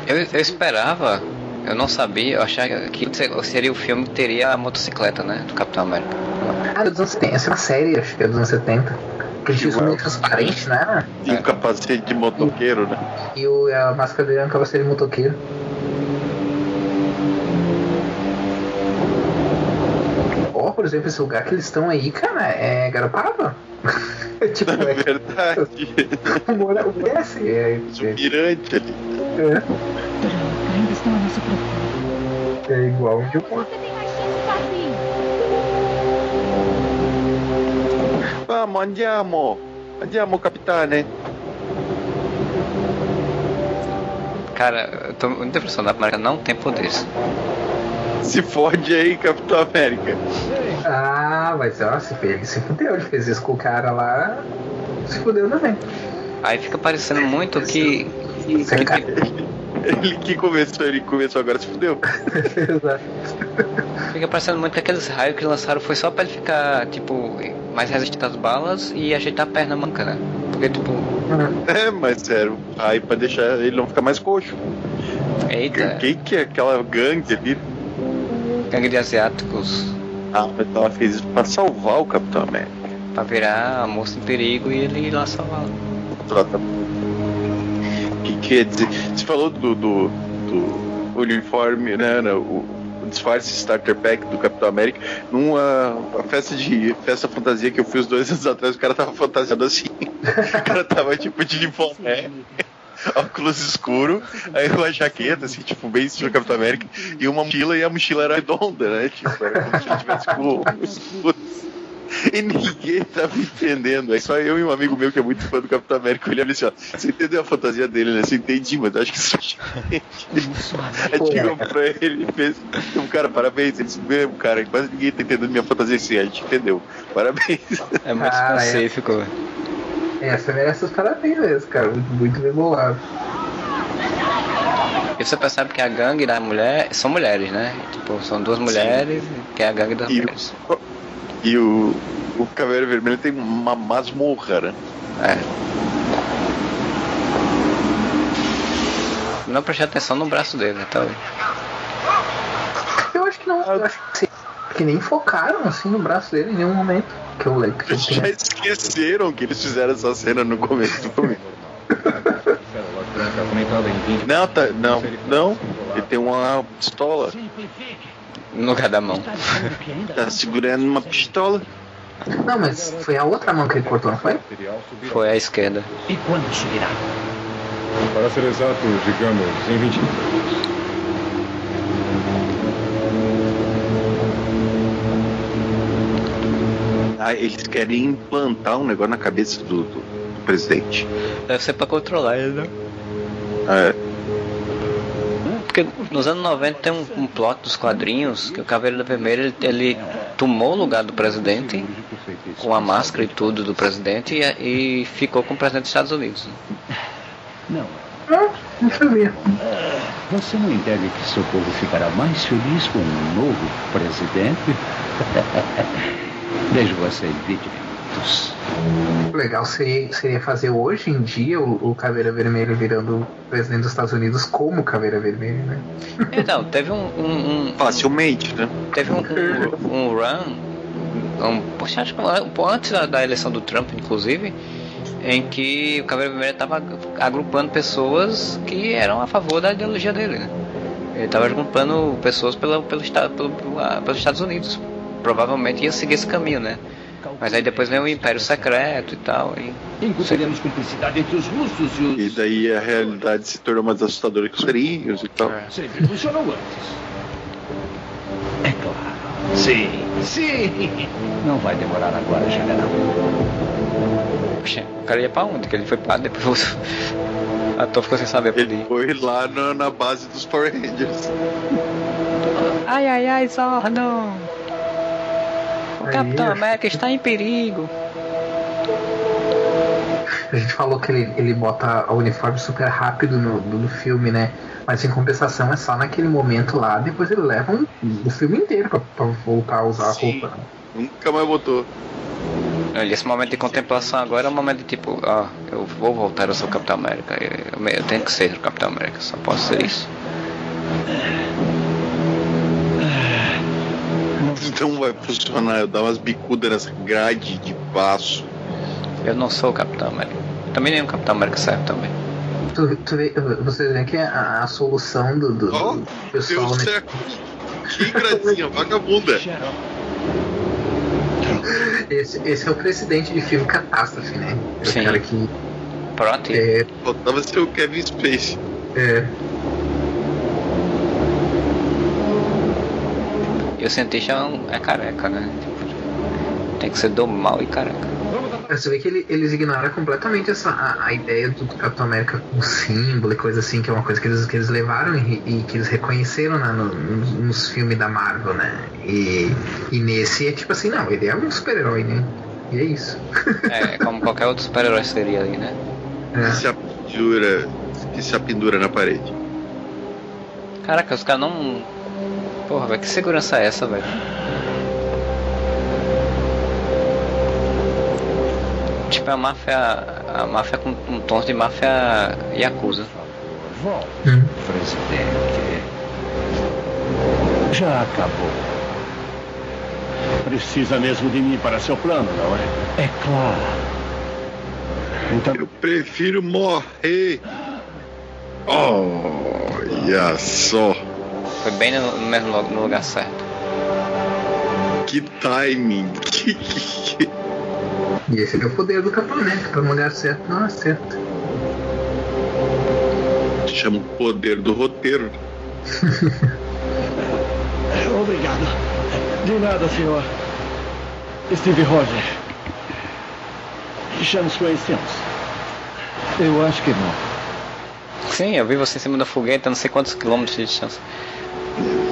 Eu, eu esperava, eu não sabia, eu achava que seria o filme que teria a motocicleta, né? Do Capitão América. Ah, dos anos 70, essa é uma série, acho que é dos anos 70. Que ele tinha isso meio transparente, né? E um capacete de motoqueiro, né? E o, a máscara dele é um capacete de motoqueiro. Ó, por exemplo, esse lugar que eles estão aí, cara, é Garopaba. tipo, é verdade. o Moura- o é assim, é, Mirante ali. é, Ainda estão à nossa procura. é igual onde eu moro. Vamos, andiamo. Andiamo, capitane. Cara, eu tô muito impressionado, a América não tem poderes. Se fode aí, Capitão América. Ah, mas ó, se ele se fudeu, ele fez isso com o cara lá, se fudeu também. Aí fica parecendo muito que. que- Ele que começou, ele começou agora se fudeu. Exato. Fica parecendo muito que aqueles raios que lançaram foi só pra ele ficar, tipo, mais resistente às balas e ajeitar a perna manca, né? Porque, tipo, É, mas sério, aí pra deixar ele não ficar mais coxo. Eita. Quem que é aquela gangue ali? gangue de asiáticos Ah, mas ela fez isso pra salvar o Capitão América. pra virar a moça em perigo e ele ir lá salvá-la. Que quer dizer, você falou do, do, do uniforme, né? né, O, o disfarce starter pack do Capitão América. Numa uma festa de festa fantasia que eu fiz dois anos atrás, o cara tava fantasiado assim. O cara tava tipo de boné. Óculos escuro, aí uma jaqueta, assim, tipo, bem estilo Capitão América, e uma mochila, e a mochila era redonda, né? Tipo, era como se ele tivesse com. E ninguém tava entendendo. Aí só eu e um amigo meu que é muito fã do Capitão América olhando assim, ó. Você entendeu a fantasia dele, né? Você entendi, mas eu acho que isso é Aí chegou pra ele e fez. Um cara, parabéns. Ele disse mesmo, cara, quase ninguém tá entendendo minha fantasia assim. A gente entendeu. Parabéns. É muito Cara, é. específico, velho. Essa merece os parabéns mesmo, cara. Muito, muito bem bolado. E você percebe que a gangue da mulher são mulheres, né? Tipo, são duas mulheres, que é a gangue das mulheres. E o, o Caveira Vermelho tem uma masmorra, né? É. Não prestei atenção no braço dele, então. Eu acho que não. Eu acho que, que nem focaram assim no braço dele em nenhum momento. Que eu lembro que eu Já esqueceram que eles fizeram essa cena no começo do filme. Aumentada em 20. Não, tá, não, não. Ele tem uma pistola. No lugar da mão. Tá segurando uma pistola. Não, mas foi a outra mão que ele cortou, não foi? Foi a esquerda. E quando subirá? Para ser exato, digamos, em 20 minutos. Ah, eles querem implantar um negócio na cabeça do, do- do presidente. Deve ser pra controlar ele, né? É, Porque nos anos 90 tem um, um plot dos quadrinhos que o Caveira Vermelho ele, ele tomou o lugar do presidente com a máscara e tudo do presidente e, e ficou com o presidente dos Estados Unidos. Não. Ah, não sabia. Você não entende que seu povo ficará mais feliz com um novo presidente? Deixo você em 20 minutos. O legal seria, seria fazer hoje em dia o, o Caveira Vermelho virando presidente dos Estados Unidos como Caveira Vermelho, né? Então, teve um. um, um facilmente, né? Teve um, um, um run, um, poxa, acho que um pouco antes da, da eleição do Trump, inclusive, em que o Caveira Vermelha estava agrupando pessoas que eram a favor da ideologia dele. Né? Ele estava agrupando pessoas pela, pelo, estado, pelo, pela- pelos Estados Unidos. Provavelmente ia seguir esse caminho, né? Mas aí depois vem o Império Secreto e tal. E... Encontraremos cumplicidade entre os russos e os. E daí a realidade se tornou mais assustadora que os quadrinhos e tal. Sempre funcionou antes. É claro. Sim, sim. Não vai demorar agora, general. Poxa, o cara ia pra onde? Que ele foi pra depois. A Tô ficou sem saber pra Ele foi lá na, na base dos Power Rangers. Ai, ai, ai, Zordon! O Aí, Capitão acho América está em perigo. A gente falou que ele, ele bota o uniforme super rápido no, no filme, né? Mas em compensação é só naquele momento lá, depois ele leva um, o filme inteiro pra, pra voltar a usar a roupa. Nunca mais botou. Olha, Esse momento de contemplação agora é um momento de tipo, ah, eu vou voltar a ser o Capitão América. Eu, eu- eu tenho que ser o Capitão América, só posso ser isso. Não vai funcionar. Eu dar umas bicudas nessa grade de passo. Eu não sou o Capitão América. Também nem o Capitão América serve também. Tu, tu vê, você vê que a, a solução do, do, do pessoal, Deus né? Que gracinha, vagabunda. Esse, esse é o presidente de filme catástrofe, né? É Sim. o cara que. Pronto. É, Faltava ser o Kevin Space. é, E o cientista é, um- é careca, né? Tipo, tem que ser do mal e careca. Você vê que ele- eles ignoram completamente essa, a, a ideia do Capitão América como símbolo e coisa assim, que é uma coisa que eles, que eles levaram e, e que eles reconheceram né, no- nos, nos filmes da Marvel, né? E, e nesse é tipo assim, não, ele é um super-herói, né? E é isso. É, como qualquer outro super-herói seria ali, né? Que se apendura, que se apendura na parede. Caraca, os caras não. Porra, velho, que segurança é essa, velho? Tipo, é a máfia. A máfia com um tom de máfia Yakuza. Volte, presidente. Já acabou. Precisa mesmo de mim para seu plano, não é? É claro. Então, Eu prefiro morrer. Olha só. Foi bem no, no mesmo lu- no lugar certo. Que timing. Que, que, que... E esse é o poder do Capitão América, tá no lugar certo, não acerta. Chama o poder do roteiro. obrigado. De nada, senhor. Steve Roger. Já nos conhecemos. Eu acho que não. Sim, eu vi você em cima da fogueta, não sei quantos quilômetros de distância.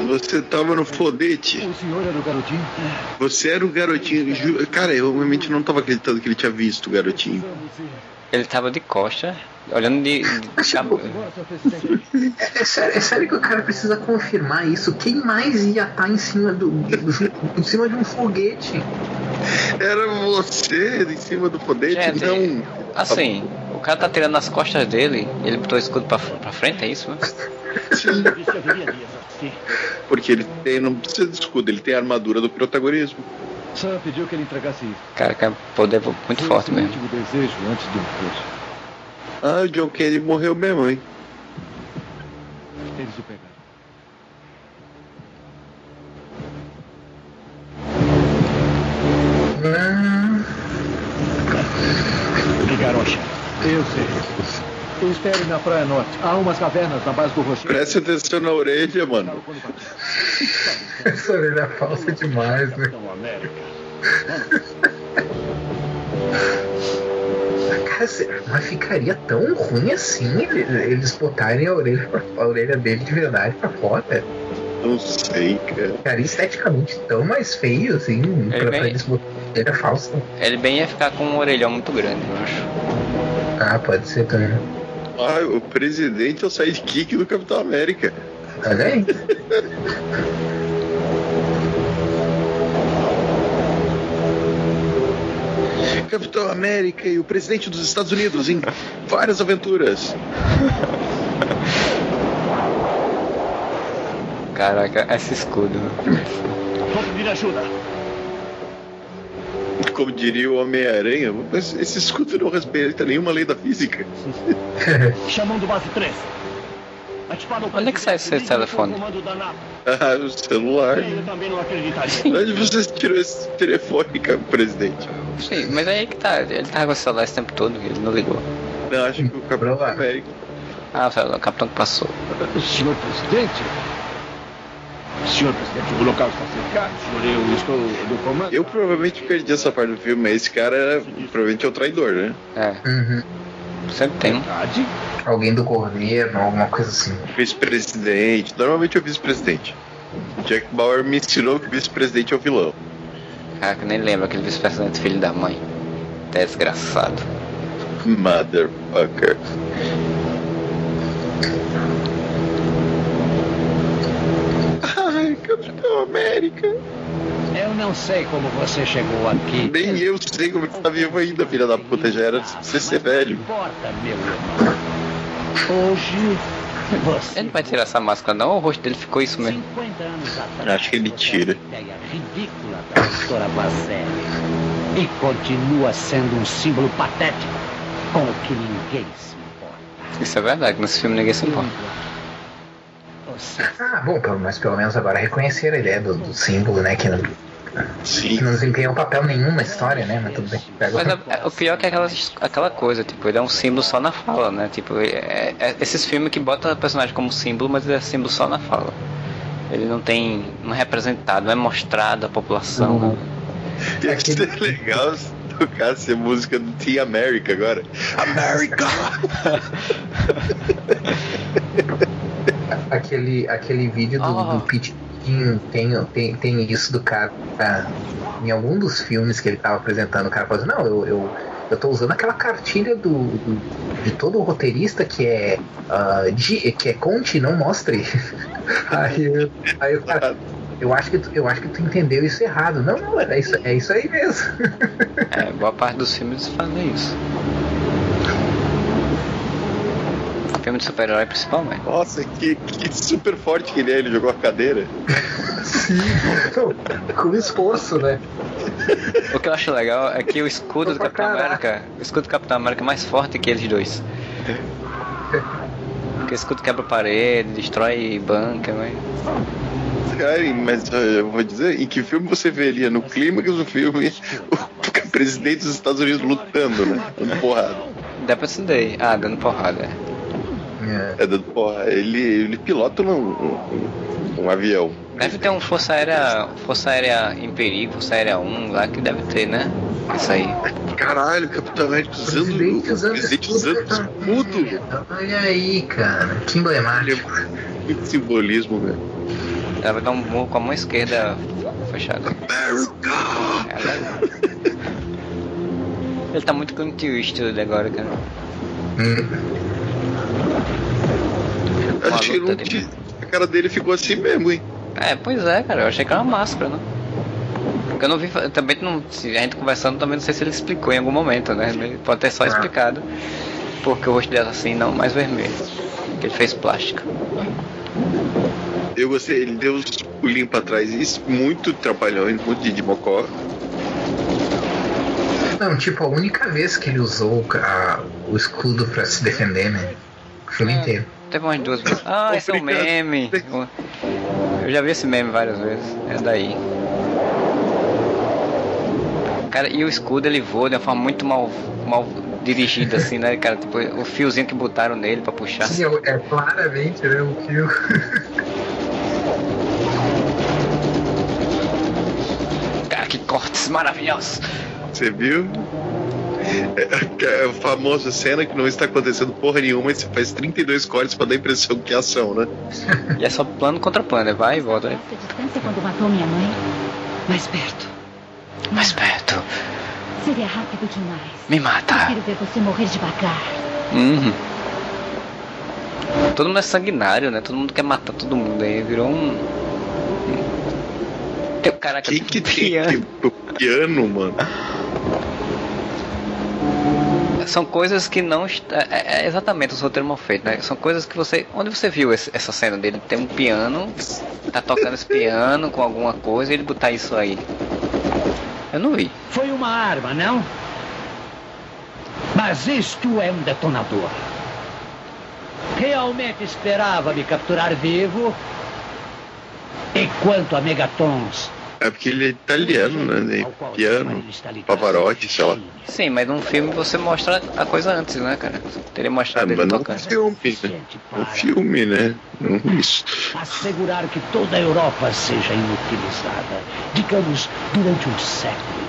Você tava no fodete. O senhor era o garotinho? Você era o garotinho. Cara, eu realmente não tava acreditando que ele tinha visto o garotinho. Ele tava de costa, olhando de. de É, é sério, é sério que o cara precisa confirmar isso. Quem mais ia estar em cima do, em cima de um foguete? Era você em cima do fodete? Gente, não. Assim, cara tá tirando nas costas dele ele botou o escudo pra, pra frente, é isso? Né? Porque ele tem, não precisa de escudo, ele tem a armadura do protagonismo. Sam pediu que ele entregasse isso. Cara, cara poder muito Foi forte mesmo. Desejo antes ah, o John Kenny morreu mesmo, hein? Eles o pegaram. Hum. Ligaram a chave. Eu sei. Espere na Praia Norte. Há umas cavernas na base do rochedo. Preste atenção na orelha, mano. Essa orelha é falsa demais, né? Cara, mas ficaria tão ruim assim ele- eles botarem a orelha, pra- a orelha dele de verdade pra fora. Não sei, cara. Ficaria esteticamente tão mais feio assim pra, pra bem- eles botarem a orelha falsa. Ele bem ia ficar com um orelhão muito grande, eu acho. Ah, pode ser também. Ah, o presidente é o sidekick do Capitão América. Olha aí. Capitão América e o presidente dos Estados Unidos em várias aventuras. Caraca, esse escudo. Vamos pedir ajuda. Como diria o Homem-Aranha, mas esse escudo não respeita nenhuma lei da física. Chamando base 3. Ativar o Onde é que sai esse telefone? Ah, o celular. Eu também não acreditaria. Onde você tirou esse telefone, cara, presidente? Sim, mas aí que tá. Ele tava com o celular esse tempo todo, ele não ligou. Não, acho que o Capitão América. Ah, o o capitão que passou. Senhor presidente? Senhor presidente, o local está cercado. Senhor, eu estou do comando. Eu provavelmente perdi essa parte do filme, mas esse cara era, provavelmente é o traidor, né? É. Uhum. Sempre tem um. Alguém do governo, alguma coisa assim. Vice-presidente. Normalmente é o vice-presidente. Jack Bauer me ensinou que o vice-presidente é o vilão. Caraca, nem lembro aquele vice-presidente filho da mãe. Desgraçado. Motherfucker. Ai, Capitão América. Eu não sei como você chegou aqui. Nem eu sei como ele tá vivo ainda, filha da puta. Já era você ser velho. Importa, meu irmão. Hoje, você. Ele não vai tirar essa máscara, não? O rosto dele ficou isso mesmo. 50 anos atrás. Acho que ele tira. Ideia ridícula da doutora Bazelli. E continua sendo um símbolo patético com o que ninguém se importa. Isso é verdade, nesse filme ninguém se importa. Ah, bom, pelo, mas pelo menos agora reconhecer a ideia do, do símbolo, né? Que não, que não desempenha um papel nenhum na história, né? Mas tudo bem. Pega Mas outra- é- é- o pior é que é aquela, aquela coisa, tipo, ele é um símbolo só na fala, né? Tipo, é, é- esses filmes que botam o personagem como símbolo, mas ele é símbolo só na fala. Ele não tem. não é representado, não é mostrado à população. né? Ia ser legal se tocasse a música do Team America agora. America! aquele, aquele vídeo do, Ah. do Pete King tem, tem, tem isso do cara. ah, em algum dos filmes que ele tava apresentando, o cara falou assim, não, eu, eu, eu tô usando aquela cartilha do, do- de todo roteirista que é ah, de, que é conte, não mostre. aí, eu- aí o cara. Eu acho, que tu, eu acho que tu entendeu isso errado. Não, não, é isso, é isso aí mesmo. É, boa parte dos filmes fazem isso. Filme de super-herói principalmente. Nossa, que, que super forte que ele é, ele jogou a cadeira. Sim, com esforço, né? O que eu acho legal é que o escudo do Capitão América. O escudo do Capitão América é mais forte que eles dois. Porque o escudo quebra parede, destrói banca, mas. Cara, mas uh, eu vou dizer, em que filme você veria no clímax do filme o presidente dos Estados Unidos lutando, né? Dando porrada. Independence Day. Ah, dando porrada. É. É dando porrada. Ele, ele pilota um, um, um avião. Deve ter um Força Aérea. Força Aérea em Perigo, Força Aérea 1 lá que deve ter, né? Isso aí. Caralho, Capitão América usando Presidente usando presidente usando escudo. Olha aí, cara. Que emblemático. Muito simbolismo, velho. Deve dar um murro com a mão esquerda fechada. Ele tá muito Clint Eastwood agora, cara. Acho que luta não tinha- a cara dele ficou assim mesmo, hein? É, pois é, cara. Eu achei que era uma máscara, né? Porque eu não vi. eu também não. se A gente conversando também não sei se ele explicou em algum momento, né? Ele pode ter só explicado. Porque o rosto dela assim, não, mais vermelho. Que ele fez plástica. Eu gostei, ele deu uns pulinhos pra trás, isso muito trapalhões, muito de mocó. Não, tipo, a única vez que ele usou a- o escudo pra se defender, né? O filme inteiro. Teve umas duas vezes. Ah, esse é um meme. Eu já vi esse meme várias vezes. É daí. Cara, e o escudo ele voa de uma forma muito mal, mal dirigido assim, né, cara? Tipo, o fiozinho que botaram nele pra puxar. Sim, é, é claramente, né? O fio. Cara, que cortes maravilhosos! Você viu? É, é a famosa cena que não está acontecendo porra nenhuma e você faz 32 cortes pra dar a impressão que é ação, né? E é só plano contra plano, né? vai e volta. Né? Distância quando matou minha mãe. Mais perto. Mais perto. Seria rápido demais. Me mata. Prefiro ver você morrer devagar. Uhum. Todo mundo é sanguinário, né? Todo mundo quer matar todo mundo aí. Virou um. Tem o cara que, que tem o piano, mano? São coisas que não. est- É, é exatamente os roteiros mal feitos, né? São coisas que você. Onde você viu esse- essa cena dele? Tem um piano, tá tocando esse piano com alguma coisa e ele botar isso aí. Eu não vi. Foi uma arma, não? Mas isto é um detonador. Realmente esperava me capturar vivo? Enquanto a Megatons É porque ele é italiano, né? Tem piano, Pavarotti, sei lá. Sim, mas num filme você mostra a coisa antes, né, cara? Teria Ah, mostrado ele mas não tocando. filme, né? Um filme, né? Não isso. assegurar que toda a Europa seja inutilizada, digamos, durante um século.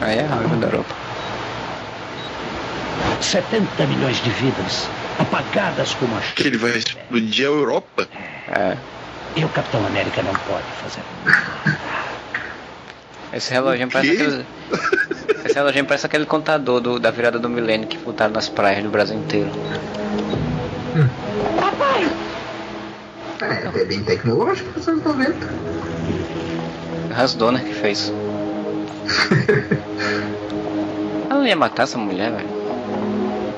Aí é a raiva da Europa. 70 milhões de vidas apagadas como a Que ele vai explodir a Europa? É. E o Capitão América não pode fazer. Esse reloginho parece aquele. Esse reloginho parece aquele contador do- da virada do milênio que botaram nas praias do Brasil inteiro. Papai! É, é bem tecnológico nos anos 90. Hans Donner que fez. Ela não ia matar essa mulher, velho.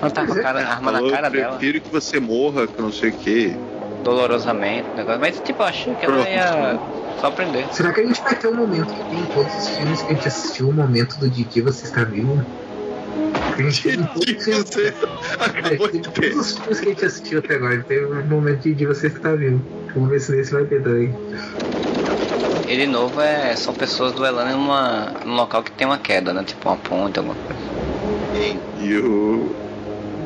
Ela tá com a cara, a arma na Falou, cara eu dela, prefiro que você morra, que não sei o que. dolorosamente, negócio. Mas tipo, eu achei que ela ia só prender. Será que a gente vai ter um momento que tem em todos os filmes que a gente assistiu, o momento do Didi você está vivo? A gente teve em todos os filmes. É, todos os filmes que a gente assistiu até agora. Teve um momento de Didi você está vivo. Vamos ver se nesse vai ter também. Ele novo é são pessoas duelando em uma, num local que tem uma queda, né? Tipo uma ponte, alguma coisa. E o.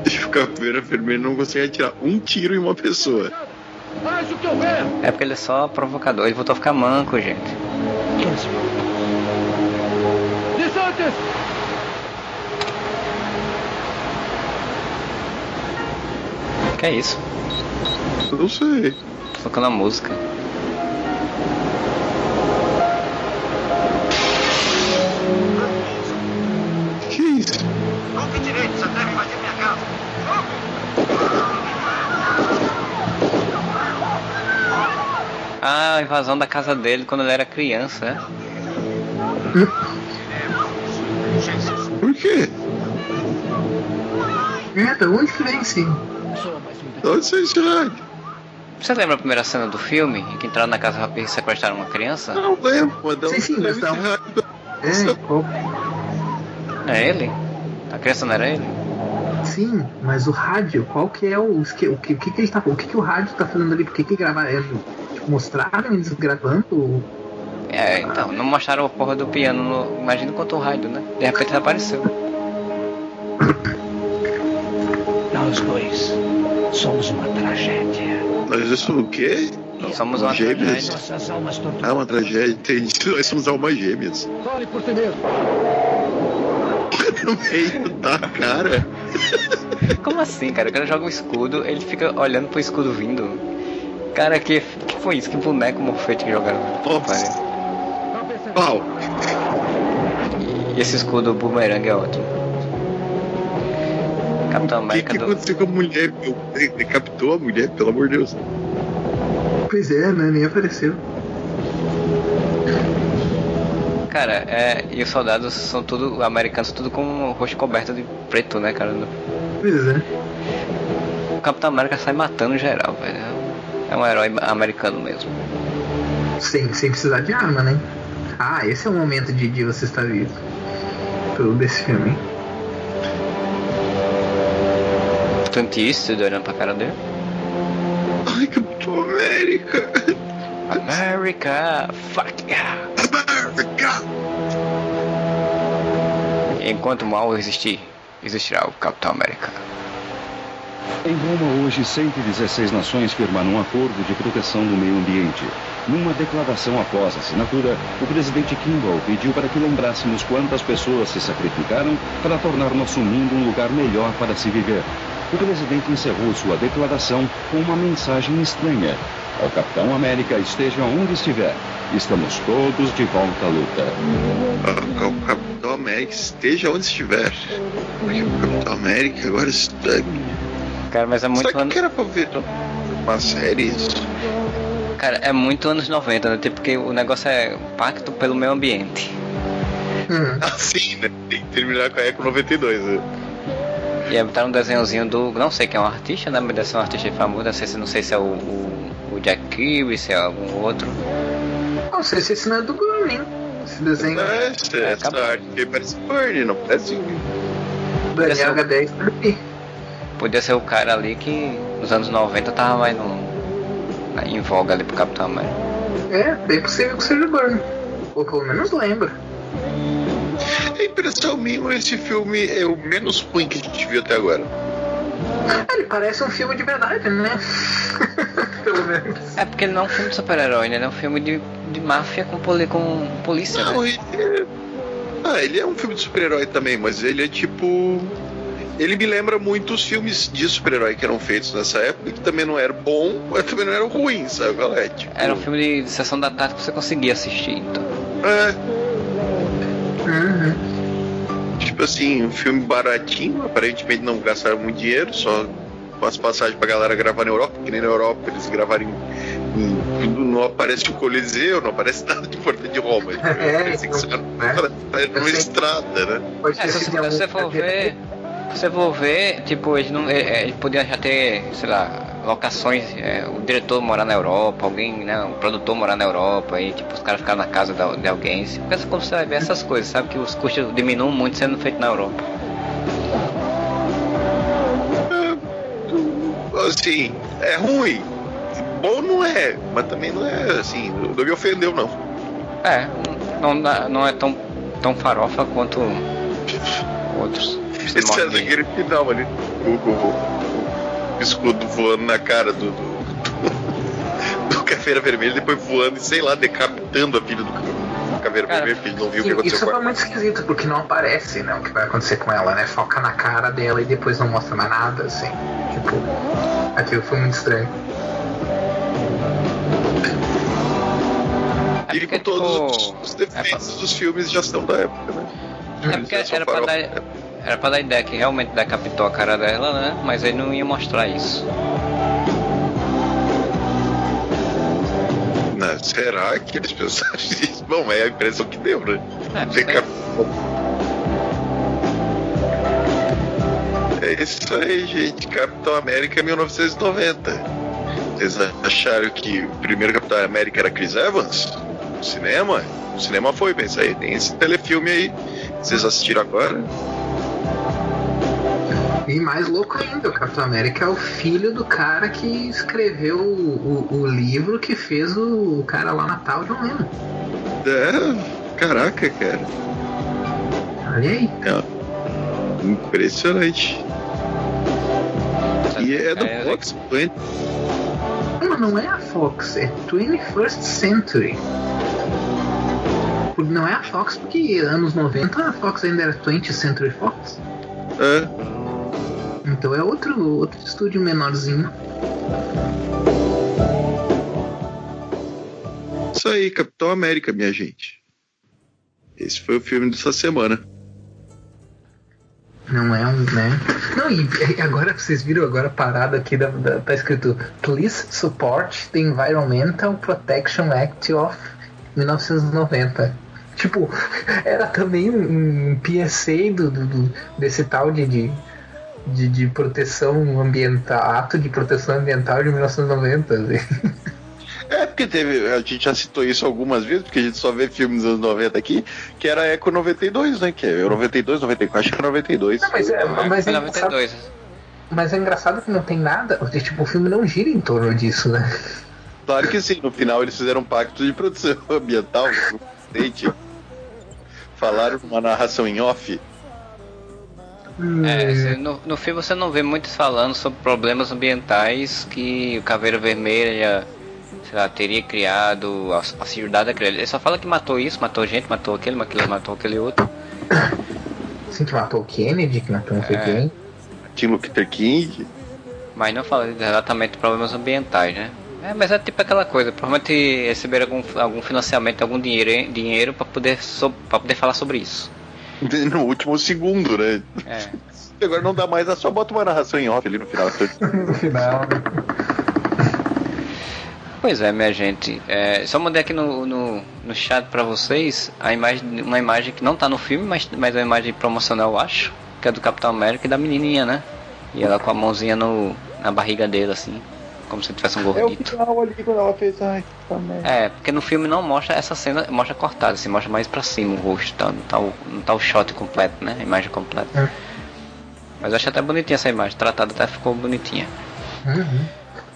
Chico Caveira Vermelho não consegue atirar um tiro em uma pessoa. O eu! É porque ele é só provocador, ele voltou a ficar manco, gente. Que é isso? Não sei. Tocando a música. Ah, a invasão da casa dele quando ele era criança, né? Por quê? É, da onde que vem sim? Onde você está? Você lembra a primeira cena do filme? Em que entraram na casa e sequestraram uma criança? Não lembro, mas Sim, sim, mas um. É, É ele? A criança não era ele? Sim, mas o rádio, qual que é o. O que, o que, que ele tá. O que, que o rádio tá falando ali? Por que, que gravaram? É, tipo, mostraram eles gravando? É, então, não mostraram a porra do piano. No... Imagina quanto raio, né? De repente ele apareceu. Nós dois somos uma tragédia. Nós somos o quê? Somos uma gêmeas. Nossas almas torturadas. Ah, uma tragédia, entendi. Nós somos almas gêmeas. Fale por si mesmo. No meio da cara. Como assim, cara? O cara joga um escudo, ele fica olhando pro escudo vindo. Cara, que, que foi isso? Que boneco morfete que jogaram? Nossa. Pau. E esse escudo boomerang é ótimo. Capitão O que, América que do. aconteceu com a mulher? Ele Decapitou a mulher, pelo amor de Deus. Pois é, né? Nem apareceu. Cara, é, e os soldados são tudo, americanos, tudo com o rosto coberto de preto, né, cara? Pois é. O Capitão América sai matando geral, velho. É um herói americano mesmo. Sem, sem precisar de arma, né? Ah, esse é o momento de, de você estar vivo. Todo desse filme. Clint Eastwood olhando pra cara dele. Ai, Capitão América. America, fuck yeah. Enquanto o mal existir, existirá o Capitão América. Em Roma, hoje, 116 nações firmaram um acordo de proteção do meio ambiente. Numa declaração após a assinatura, o presidente Kimball pediu para que lembrássemos quantas pessoas se sacrificaram para tornar nosso mundo um lugar melhor para se viver. O presidente encerrou sua declaração com uma mensagem estranha. Ao Capitão América, esteja onde estiver, estamos todos de volta à luta. O Capitão América esteja onde estiver. Porque o Capitão América agora está. Cara, mas é muito Será que era pra ver uma série isso? Cara, é muito anos 90, né? Tipo, porque o negócio é pacto pelo meio ambiente. Assim, né? Tem que terminar com a Eco 92, né? E aí botaram um desenhozinho do. Não sei quem é um artista, né? Mas deve ser um artista famoso. Não sei se, não sei se é o, o, o Jack Kirby, se é algum outro. Não sei se esse não é do Burning. Esse desenho. É, essa, essa arte parece Burn, não parece. Daniel H10 Kirby. Podia ser o cara ali que nos anos 90 tava mais no, em voga ali pro Capitão América. É, bem possível que seja o Burn. Ou pelo menos lembra. A impressão minha, esse filme é o menos ruim que a gente viu até agora. Ele parece um filme de verdade, né? pelo menos. É porque ele não é um filme de super-herói, né? Ele é um filme de, de máfia com, poli, com polícia, Não, né? ele é... Ah, ele é um filme de super-herói também, mas ele é tipo. Ele me lembra muito os filmes de super-herói que eram feitos nessa época, que também não eram bom, mas também não eram ruins, sabe? é? Tipo, Era um filme de, de sessão da tarde que você conseguia assistir, então. é, Tipo assim, um filme baratinho, aparentemente não gastaram muito dinheiro, só com as passagens pra galera gravar na Europa, que nem na Europa eles gravaram em, em- não aparece o Coliseu, não aparece nada de importante de Roma. É, Parece que então, é numa estrada, né? É, se você, for ver. Se você for ver, tipo, eles não. Ele podia já ter, sei lá, locações, é, o diretor morar na Europa, alguém, né? O produtor morar na Europa, e tipo, os caras ficaram na casa da- de alguém. Você pensa quando você vai ver essas coisas, sabe? Que os custos diminuem muito sendo feito na Europa. Assim, é ruim. Bom não é, mas também não é assim, não, me ofendeu não. É, não, não é tão, tão farofa quanto outros. Esse é daquele final ali, o escudo voando na cara do, do, do Caveira Vermelha, depois voando e sei lá, decapitando a filha do, Caveira Vermelha, porque ele não viu o que aconteceu isso com foi ela. muito esquisito, porque não aparece né, o que vai acontecer com ela, né? Foca na cara dela e depois não mostra mais nada, assim. Tipo, aquilo foi muito estranho. E com todos os, os defeitos dos filmes já estão da época, né? É porque era pra, dar, era pra dar ideia que realmente decapitou a cara dela, né? Mas ele não ia mostrar isso. Né, Será que eles pensaram nisso? Bom, é a impressão que deu, né? É, Decapitou. É isso aí, gente. Capitão América 1990. Vocês acharam que o primeiro Capitão América era Chris Evans? No cinema? O cinema foi, pensa aí. Tem esse telefilme aí. Vocês assistiram agora? E mais louco ainda, o Capitão América é o filho do cara que escreveu o, o, o livro que fez o, o cara lá Natal John Lennon. É, caraca, cara. Olha aí. É, impressionante. E é do Fox, Twain. Não, não é a Fox, é 21st Century. Não é a Fox porque anos 90 a Fox ainda era 20th Century Fox. É. Então é outro, outro estúdio menorzinho. Isso aí, Capitão América, minha gente. Esse foi o filme dessa semana. Não é um, né? Não, e agora vocês viram agora a parada aqui da, da- tá escrito Please support the Environmental Protection Act of 1990. Tipo, era também um, um PSA do, do- do- desse tal de, de, de, de proteção ambiental, ato de proteção ambiental de 1990. assim. É, porque teve. A gente já citou isso algumas vezes, porque a gente só vê filmes dos anos 90 aqui, que era Eco 92, né? Que é 92, 94, acho que é 92. Não, mas é, mas é, Foi engraçado, 92. mas é engraçado que não tem nada. Tipo, o filme não gira em torno disso, né? Claro que sim, no final eles fizeram um pacto de proteção ambiental presidente. Falaram numa narração em off É, você- no, no filme você não vê muitos falando sobre problemas ambientais que o Caveira Vermelha, sei lá, teria criado, a, a cidade daquele. Ele só fala que matou isso, matou gente, matou aquele, aquele, matou aquele outro. Assim que matou o Kennedy, que matou não sei É. quem. Tim Luther King. Mas não fala exatamente problemas ambientais, né? É, mas é tipo aquela coisa, provavelmente receberam algum, algum financiamento, algum dinheiro, dinheiro para poder, so, pra poder falar sobre isso. No último segundo, né? É. Agora não dá mais, é só bota uma narração em off ali no final. no final. Pois é, minha gente. É, só mandei aqui no, no, no chat pra vocês a imagem, uma imagem que não tá no filme, mas, mas é uma imagem promocional, eu acho, que é do Capitão América e da menininha, né? E ela com a mãozinha no, na barriga dele, assim, como se tivesse um É o gordito. final ali quando ela fez. Ai, merda. É, porque no filme não mostra essa cena, mostra cortada, assim, mostra mais pra cima o rosto, tá? Não, tá o, não tá o shot completo, né? A imagem completa. Mas eu achei até bonitinha essa imagem, tratada até ficou bonitinha. Uhum.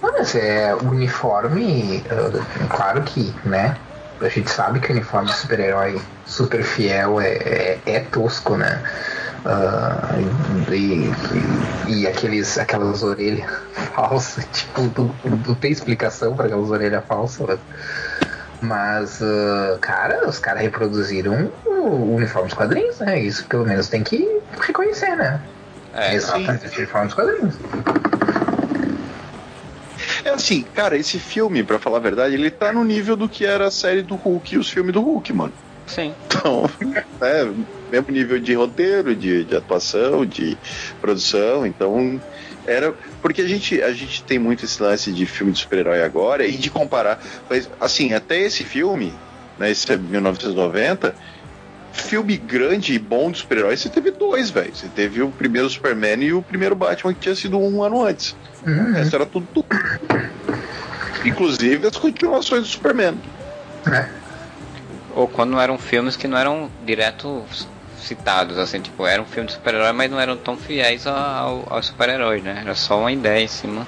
Mas é o uniforme, uh, claro que, né? A gente sabe que o uniforme de super-herói super fiel é, é, é tosco, né? Ah, e, e, e aqueles, aquelas orelhas falsas, tipo, não, não tem explicação para aquelas orelhas falsas. Mas, ah, cara, os caras reproduziram o uniforme dos quadrinhos, né? Isso pelo menos tem que reconhecer, né? É, Exatamente, o uniforme dos quadrinhos. É assim, cara, esse filme, pra falar a verdade, ele tá no nível do que era a série do Hulk e os filmes do Hulk, mano. Sim. Então, é, mesmo nível de roteiro, de, de atuação, de produção, então era porque a gente a gente tem muito esse lance de filme de super-herói agora e de comparar, mas assim, até esse filme, né, esse é 1990, filme grande e bom de super-herói, você teve dois, velho. Você teve o primeiro Superman e o primeiro Batman que tinha sido um ano antes. O resto era tudo, tudo. Inclusive as continuações do Superman. Ou quando eram filmes que não eram direto citados, assim, tipo, eram filmes de super-herói, mas não eram tão fiéis ao, aos super-heróis, né? Era só uma ideia em cima.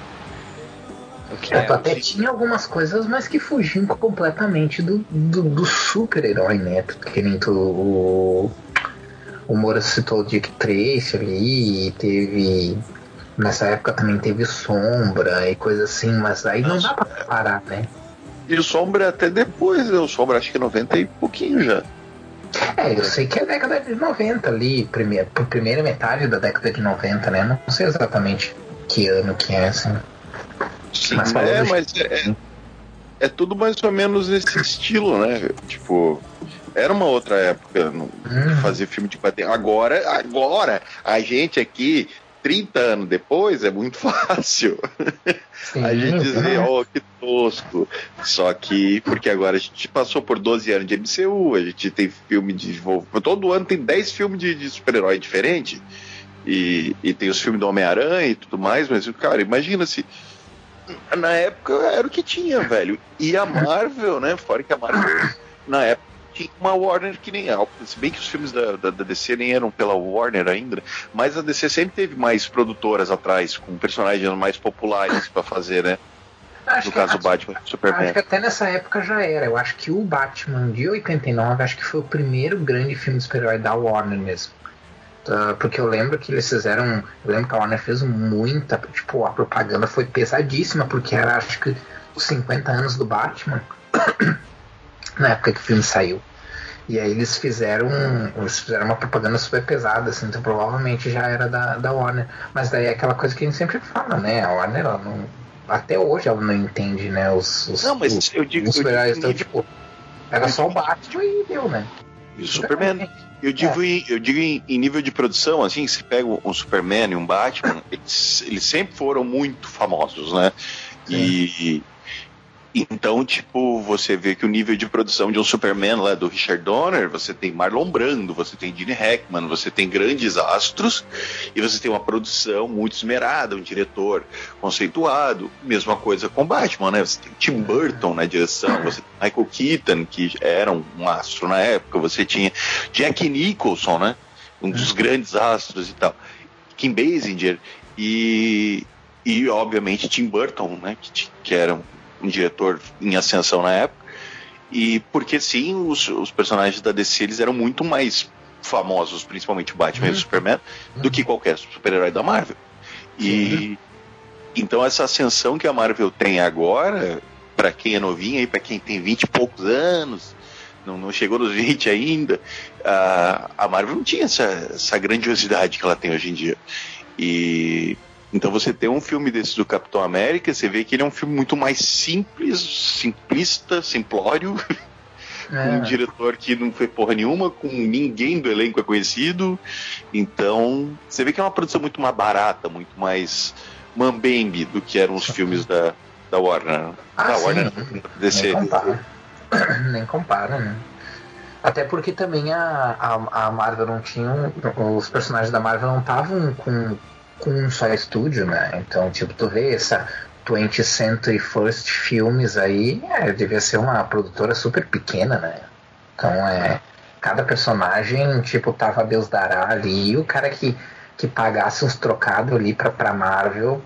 do que É, é. até tinha algumas coisas, mas que fugiam completamente do, do, do super-herói, né? Que nem tu, o, o Moura citou o Dick Tracy ali, e teve. Nessa época também teve Sombra e coisa assim, mas aí não dá pra parar, né? E o Sombra até depois, né? O Sombra acho que 90 e pouquinho já. É, eu sei que é década de 90 ali, primeira, primeira metade da década de 90, né? Não sei exatamente que ano que é, assim. Sim, Mas é, de- mas é, é- é tudo mais ou menos nesse estilo, né? Tipo, era uma outra época não, fazer filme de quadrinho. Agora, agora, a gente aqui, 30 anos depois, é muito fácil a gente dizer, ó, que tosco. Só que, porque agora a gente passou por 12 anos de MCU, a gente tem filme de. Todo ano tem 10 filmes de, de super-herói diferente. E, e tem os filmes do Homem-Aranha e tudo mais, mas, cara, imagina se. Na época era o que tinha, velho. E a Marvel, né? Fora que a Marvel, na época, tinha uma Warner que nem a. Se bem que os filmes da, da, da DC nem eram pela Warner ainda, mas a DC sempre teve mais produtoras atrás, com personagens mais populares pra fazer, né? Acho no que- caso, acho- Batman e Superman. Acho que até nessa época já era. Eu acho que o Batman de 89 acho que foi o primeiro grande filme de super-herói da Warner mesmo. Tá, porque eu lembro que eles fizeram. Eu lembro que a Warner fez muita. Tipo, a propaganda foi pesadíssima, porque era acho que os 50 anos do Batman. Na época que o filme saiu. E aí eles fizeram. Eles fizeram uma propaganda super pesada, assim, então provavelmente já era da, da Warner. Mas daí é aquela coisa que a gente sempre fala, né? A Warner ela não. Até hoje ela não entende, né? Os, os, Não, mas os, eu digo- os super-heróis. tipo, era só o Batman e deu, né? E o Superman. Eu digo, em, eu digo em, em nível de produção, assim, se pega um Superman e um Batman, eles, eles sempre foram muito famosos, né? E então, tipo, você vê que o nível de produção de um Superman lá do Richard Donner, você tem Marlon Brando, você tem Gene Hackman, você tem grandes astros e você tem uma produção muito esmerada, um diretor conceituado. Mesma coisa com Batman, né? Você tem Tim Burton na direção, você tem Michael Keaton, que era um astro na época, você tinha Jack Nicholson, né? Um dos grandes astros e tal. Kim Basinger e, e obviamente Tim Burton, né? Que, que era um, um diretor em ascensão na época. E porque sim, os, os personagens da DC eles eram muito mais famosos, principalmente o Batman e o Superman, do que qualquer super-herói da Marvel. E então essa ascensão que a Marvel tem agora, para quem é novinho aí, para quem tem 20 e poucos anos, não, não chegou nos 20 ainda, a, a Marvel não tinha essa, essa grandiosidade que ela tem hoje em dia. E então você tem um filme desse do Capitão América, você vê que ele é um filme muito mais simples, simplista, simplório. É. Com um diretor que não foi porra nenhuma, com ninguém do elenco é conhecido. Então, você vê que é uma produção muito mais barata, muito mais mambembe do que eram os filmes da, da Warner. Ah, da sim. Warner, DC. Nem compara. Nem compara, né? Até porque também a, a, a Marvel não tinha. Os personagens da Marvel não estavam com, com um só estúdio, né? Então, tipo, tu vê essa 20th Century First Filmes aí, é, devia ser uma produtora super pequena, né? Então é. Cada personagem, tipo, tava Deus dará ali, e o cara que, que pagasse uns trocados ali pra, pra Marvel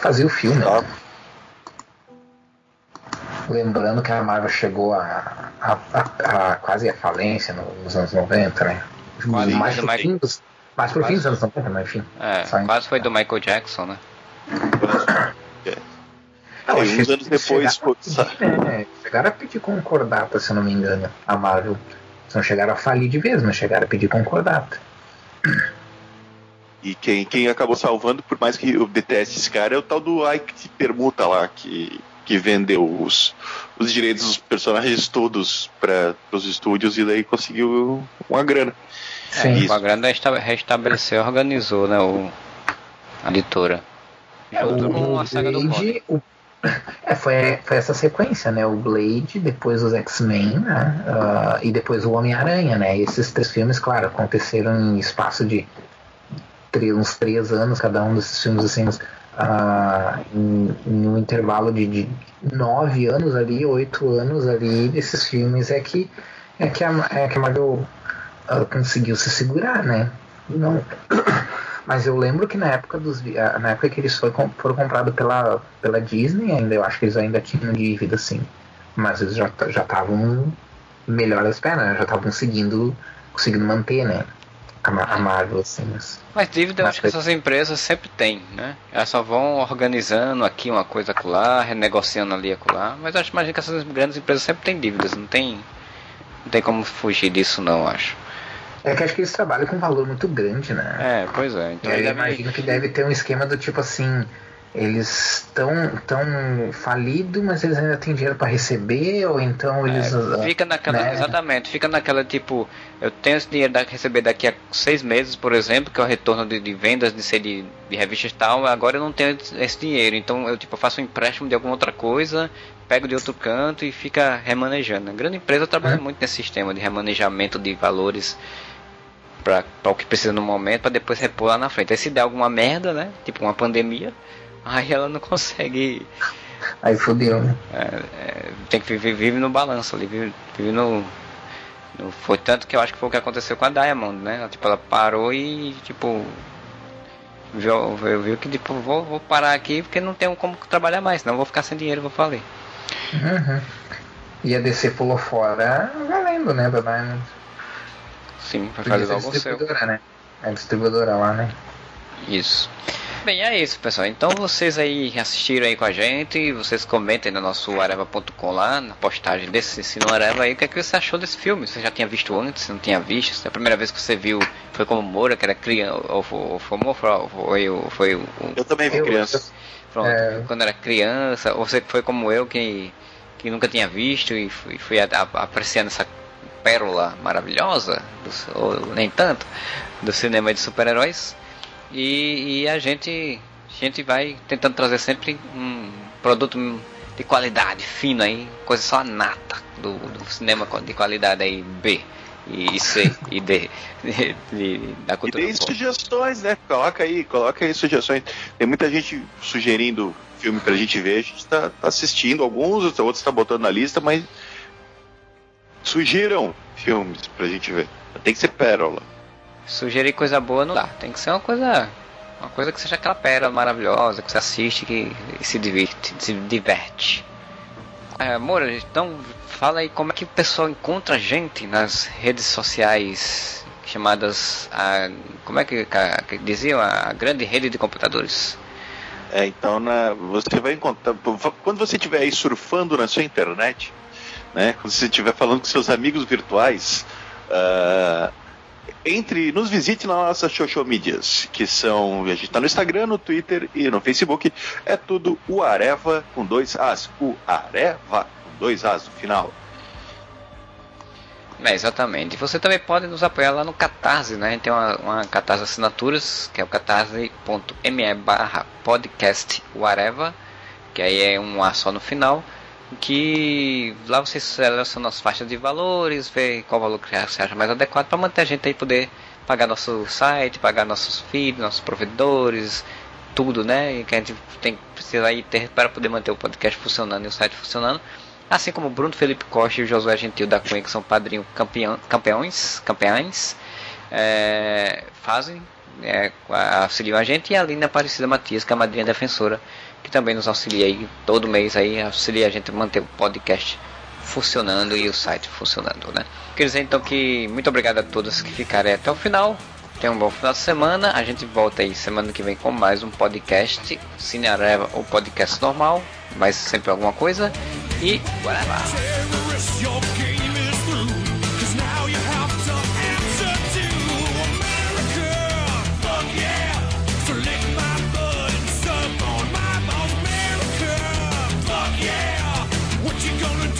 fazia o filme. né? Lembrando que a Marvel chegou a, a, a- a quase a falência no- nos anos 90, né? Quase, mais, do pro Michael- fim dos, anos 90, mas enfim. É, Só em- quase foi do Michael Jackson, né? Não, Aí, acho uns anos depois, chegaram, a pedir, né? chegaram a pedir concordata, se eu não me engano, a Marvel. Não chegaram a falir de vez, mas chegaram a pedir concordata. E quem, quem acabou salvando, por mais que eu deteste esse cara, é o tal do Ike Permuta lá, que, que vendeu os, os direitos dos personagens todos para os estúdios e daí conseguiu uma grana. É, com a grana resta- restabeleceu, organizou, né? O, a editora. Junto com a saga do Conan. Blade, o- é, foi, foi essa sequência, né? O Blade, depois os X-Men, né? ah, e depois o Homem-Aranha, né? E esses três filmes, claro, aconteceram em espaço de tre- uns três anos, cada um desses filmes, assim, uns, ah, em, em um intervalo de, de nove anos ali, oito anos ali, desses filmes é que, é que, a, é que a Marvel ah, conseguiu se segurar, né? Não. Mas eu lembro que na época dos ah, na época que eles foram, foram comprados pela, pela Disney, ainda eu acho que eles ainda tinham dívida, assim. Mas eles já já estavam melhor das pernas, já estavam conseguindo conseguindo manter, né? A, a Marvel, assim. Mas... Mas dívida eu acho que essas empresas sempre têm, né? Elas só vão organizando aqui uma coisa acolá, renegociando ali acolá. Mas eu acho imagino que essas grandes empresas sempre têm dívidas, não tem. Não tem como fugir disso não, acho. É que acho que eles trabalham com um valor muito grande, né? É, pois é. Então eu deve- imagino que deve ter um esquema do tipo assim, eles estão tão falidos, mas eles ainda têm dinheiro para receber, ou então eles. É, fica naquela, né? exatamente, fica naquela tipo, eu tenho esse dinheiro da receber daqui a seis meses, por exemplo, que é o retorno de, de vendas de ser de, de revistas e tal, agora eu não tenho esse dinheiro, então eu tipo faço um empréstimo de alguma outra coisa, pego de outro canto e fica remanejando. A grande empresa trabalha muito nesse sistema de remanejamento de valores para o que precisa no momento, para depois repor lá na frente. Aí se der alguma merda, né, tipo uma pandemia, aí ela não consegue Aí fodeu, né? é, é, tem que viver vive no balanço ali, vive, vive no, no- Foi tanto que eu acho que foi o que aconteceu com a Diamond, né? Ela, tipo, ela parou e tipo. Viu, viu, viu que tipo, vou, vou parar aqui porque não tenho como trabalhar mais, senão eu vou ficar sem dinheiro, vou falir. Uhum. E a DC pulou fora valendo, né, da Diamond. Sim, pra Podia fazer ser logo o seu. distribuidora, né? É distribuidora lá, né? Isso. Bem, é isso, pessoal. Então vocês aí assistiram aí com a gente, vocês comentem no nosso areva.com lá, na postagem desse Sino Areva aí, o que, é que você achou desse filme? Você já tinha visto antes, não tinha visto? Se é a primeira vez que você viu foi como Moura, que era criança, ou foi, foi, foi, foi, o- foi o... Eu também vi criança. Pronto, É. quando era criança, ou você foi como eu, que, que nunca tinha visto e fui, fui a- a- apreciando essa pérola maravilhosa, do- ou nem tanto, do cinema de super-heróis. E, e a gente a gente vai tentando trazer sempre um produto de qualidade, fino aí, coisa só nata do, do cinema de qualidade aí B e C e D de- de- da E cultura tem pop. sugestões, né? Coloca aí, coloca aí sugestões. Tem muita gente sugerindo filme pra gente ver, a gente tá, tá assistindo alguns, outros tá botando na lista, mas sugiram filmes pra gente ver. Tem que ser pérola. Sugerir coisa boa não dá. Tem que ser uma coisa. Uma coisa que seja aquela pérola maravilhosa, que você assiste que, e se diverte. Se diverte. É, Moura, então fala aí como é que o pessoal encontra a gente nas redes sociais chamadas a, como é que, que diziam a grande rede de computadores. É, então na, você vai encontrar quando você estiver aí surfando na sua internet, né? Quando você estiver falando com seus amigos virtuais, uh, entre, nos visite nas nossas social medias, que são, a gente está no Instagram, no Twitter e no Facebook, é tudo o Areva com dois As, o Areva com dois As no final. É, exatamente. Você também pode nos apoiar lá no Catarse, né? A gente tem uma, uma Catarse Assinaturas, que é o catarse.me barra podcast whatever, que aí é um A só no final, que lá você seleciona as faixas de valores, vê qual valor que você acha mais adequado para manter a gente aí poder pagar nosso site, pagar nossos feeds, nossos provedores, tudo, né? Que a gente tem precisa aí ter para poder manter o podcast funcionando e o site funcionando. Assim como Bruno Felipe Costa e o Josué Gentil da Cunha, que são padrinhos campeão, campeões, campeões é, fazem, é, auxiliam a gente, e a Lina Aparecida Matias, que é a madrinha defensora, que também nos auxilia aí todo mês, aí auxilia a gente a manter o podcast funcionando e o site funcionando, né? Quer dizer então que muito obrigado a todos que ficarem até o final. Tenham um bom final de semana. A gente volta aí semana que vem com mais um podcast Cine Areva ou podcast normal, mas sempre alguma coisa. E lá! What you gonna do?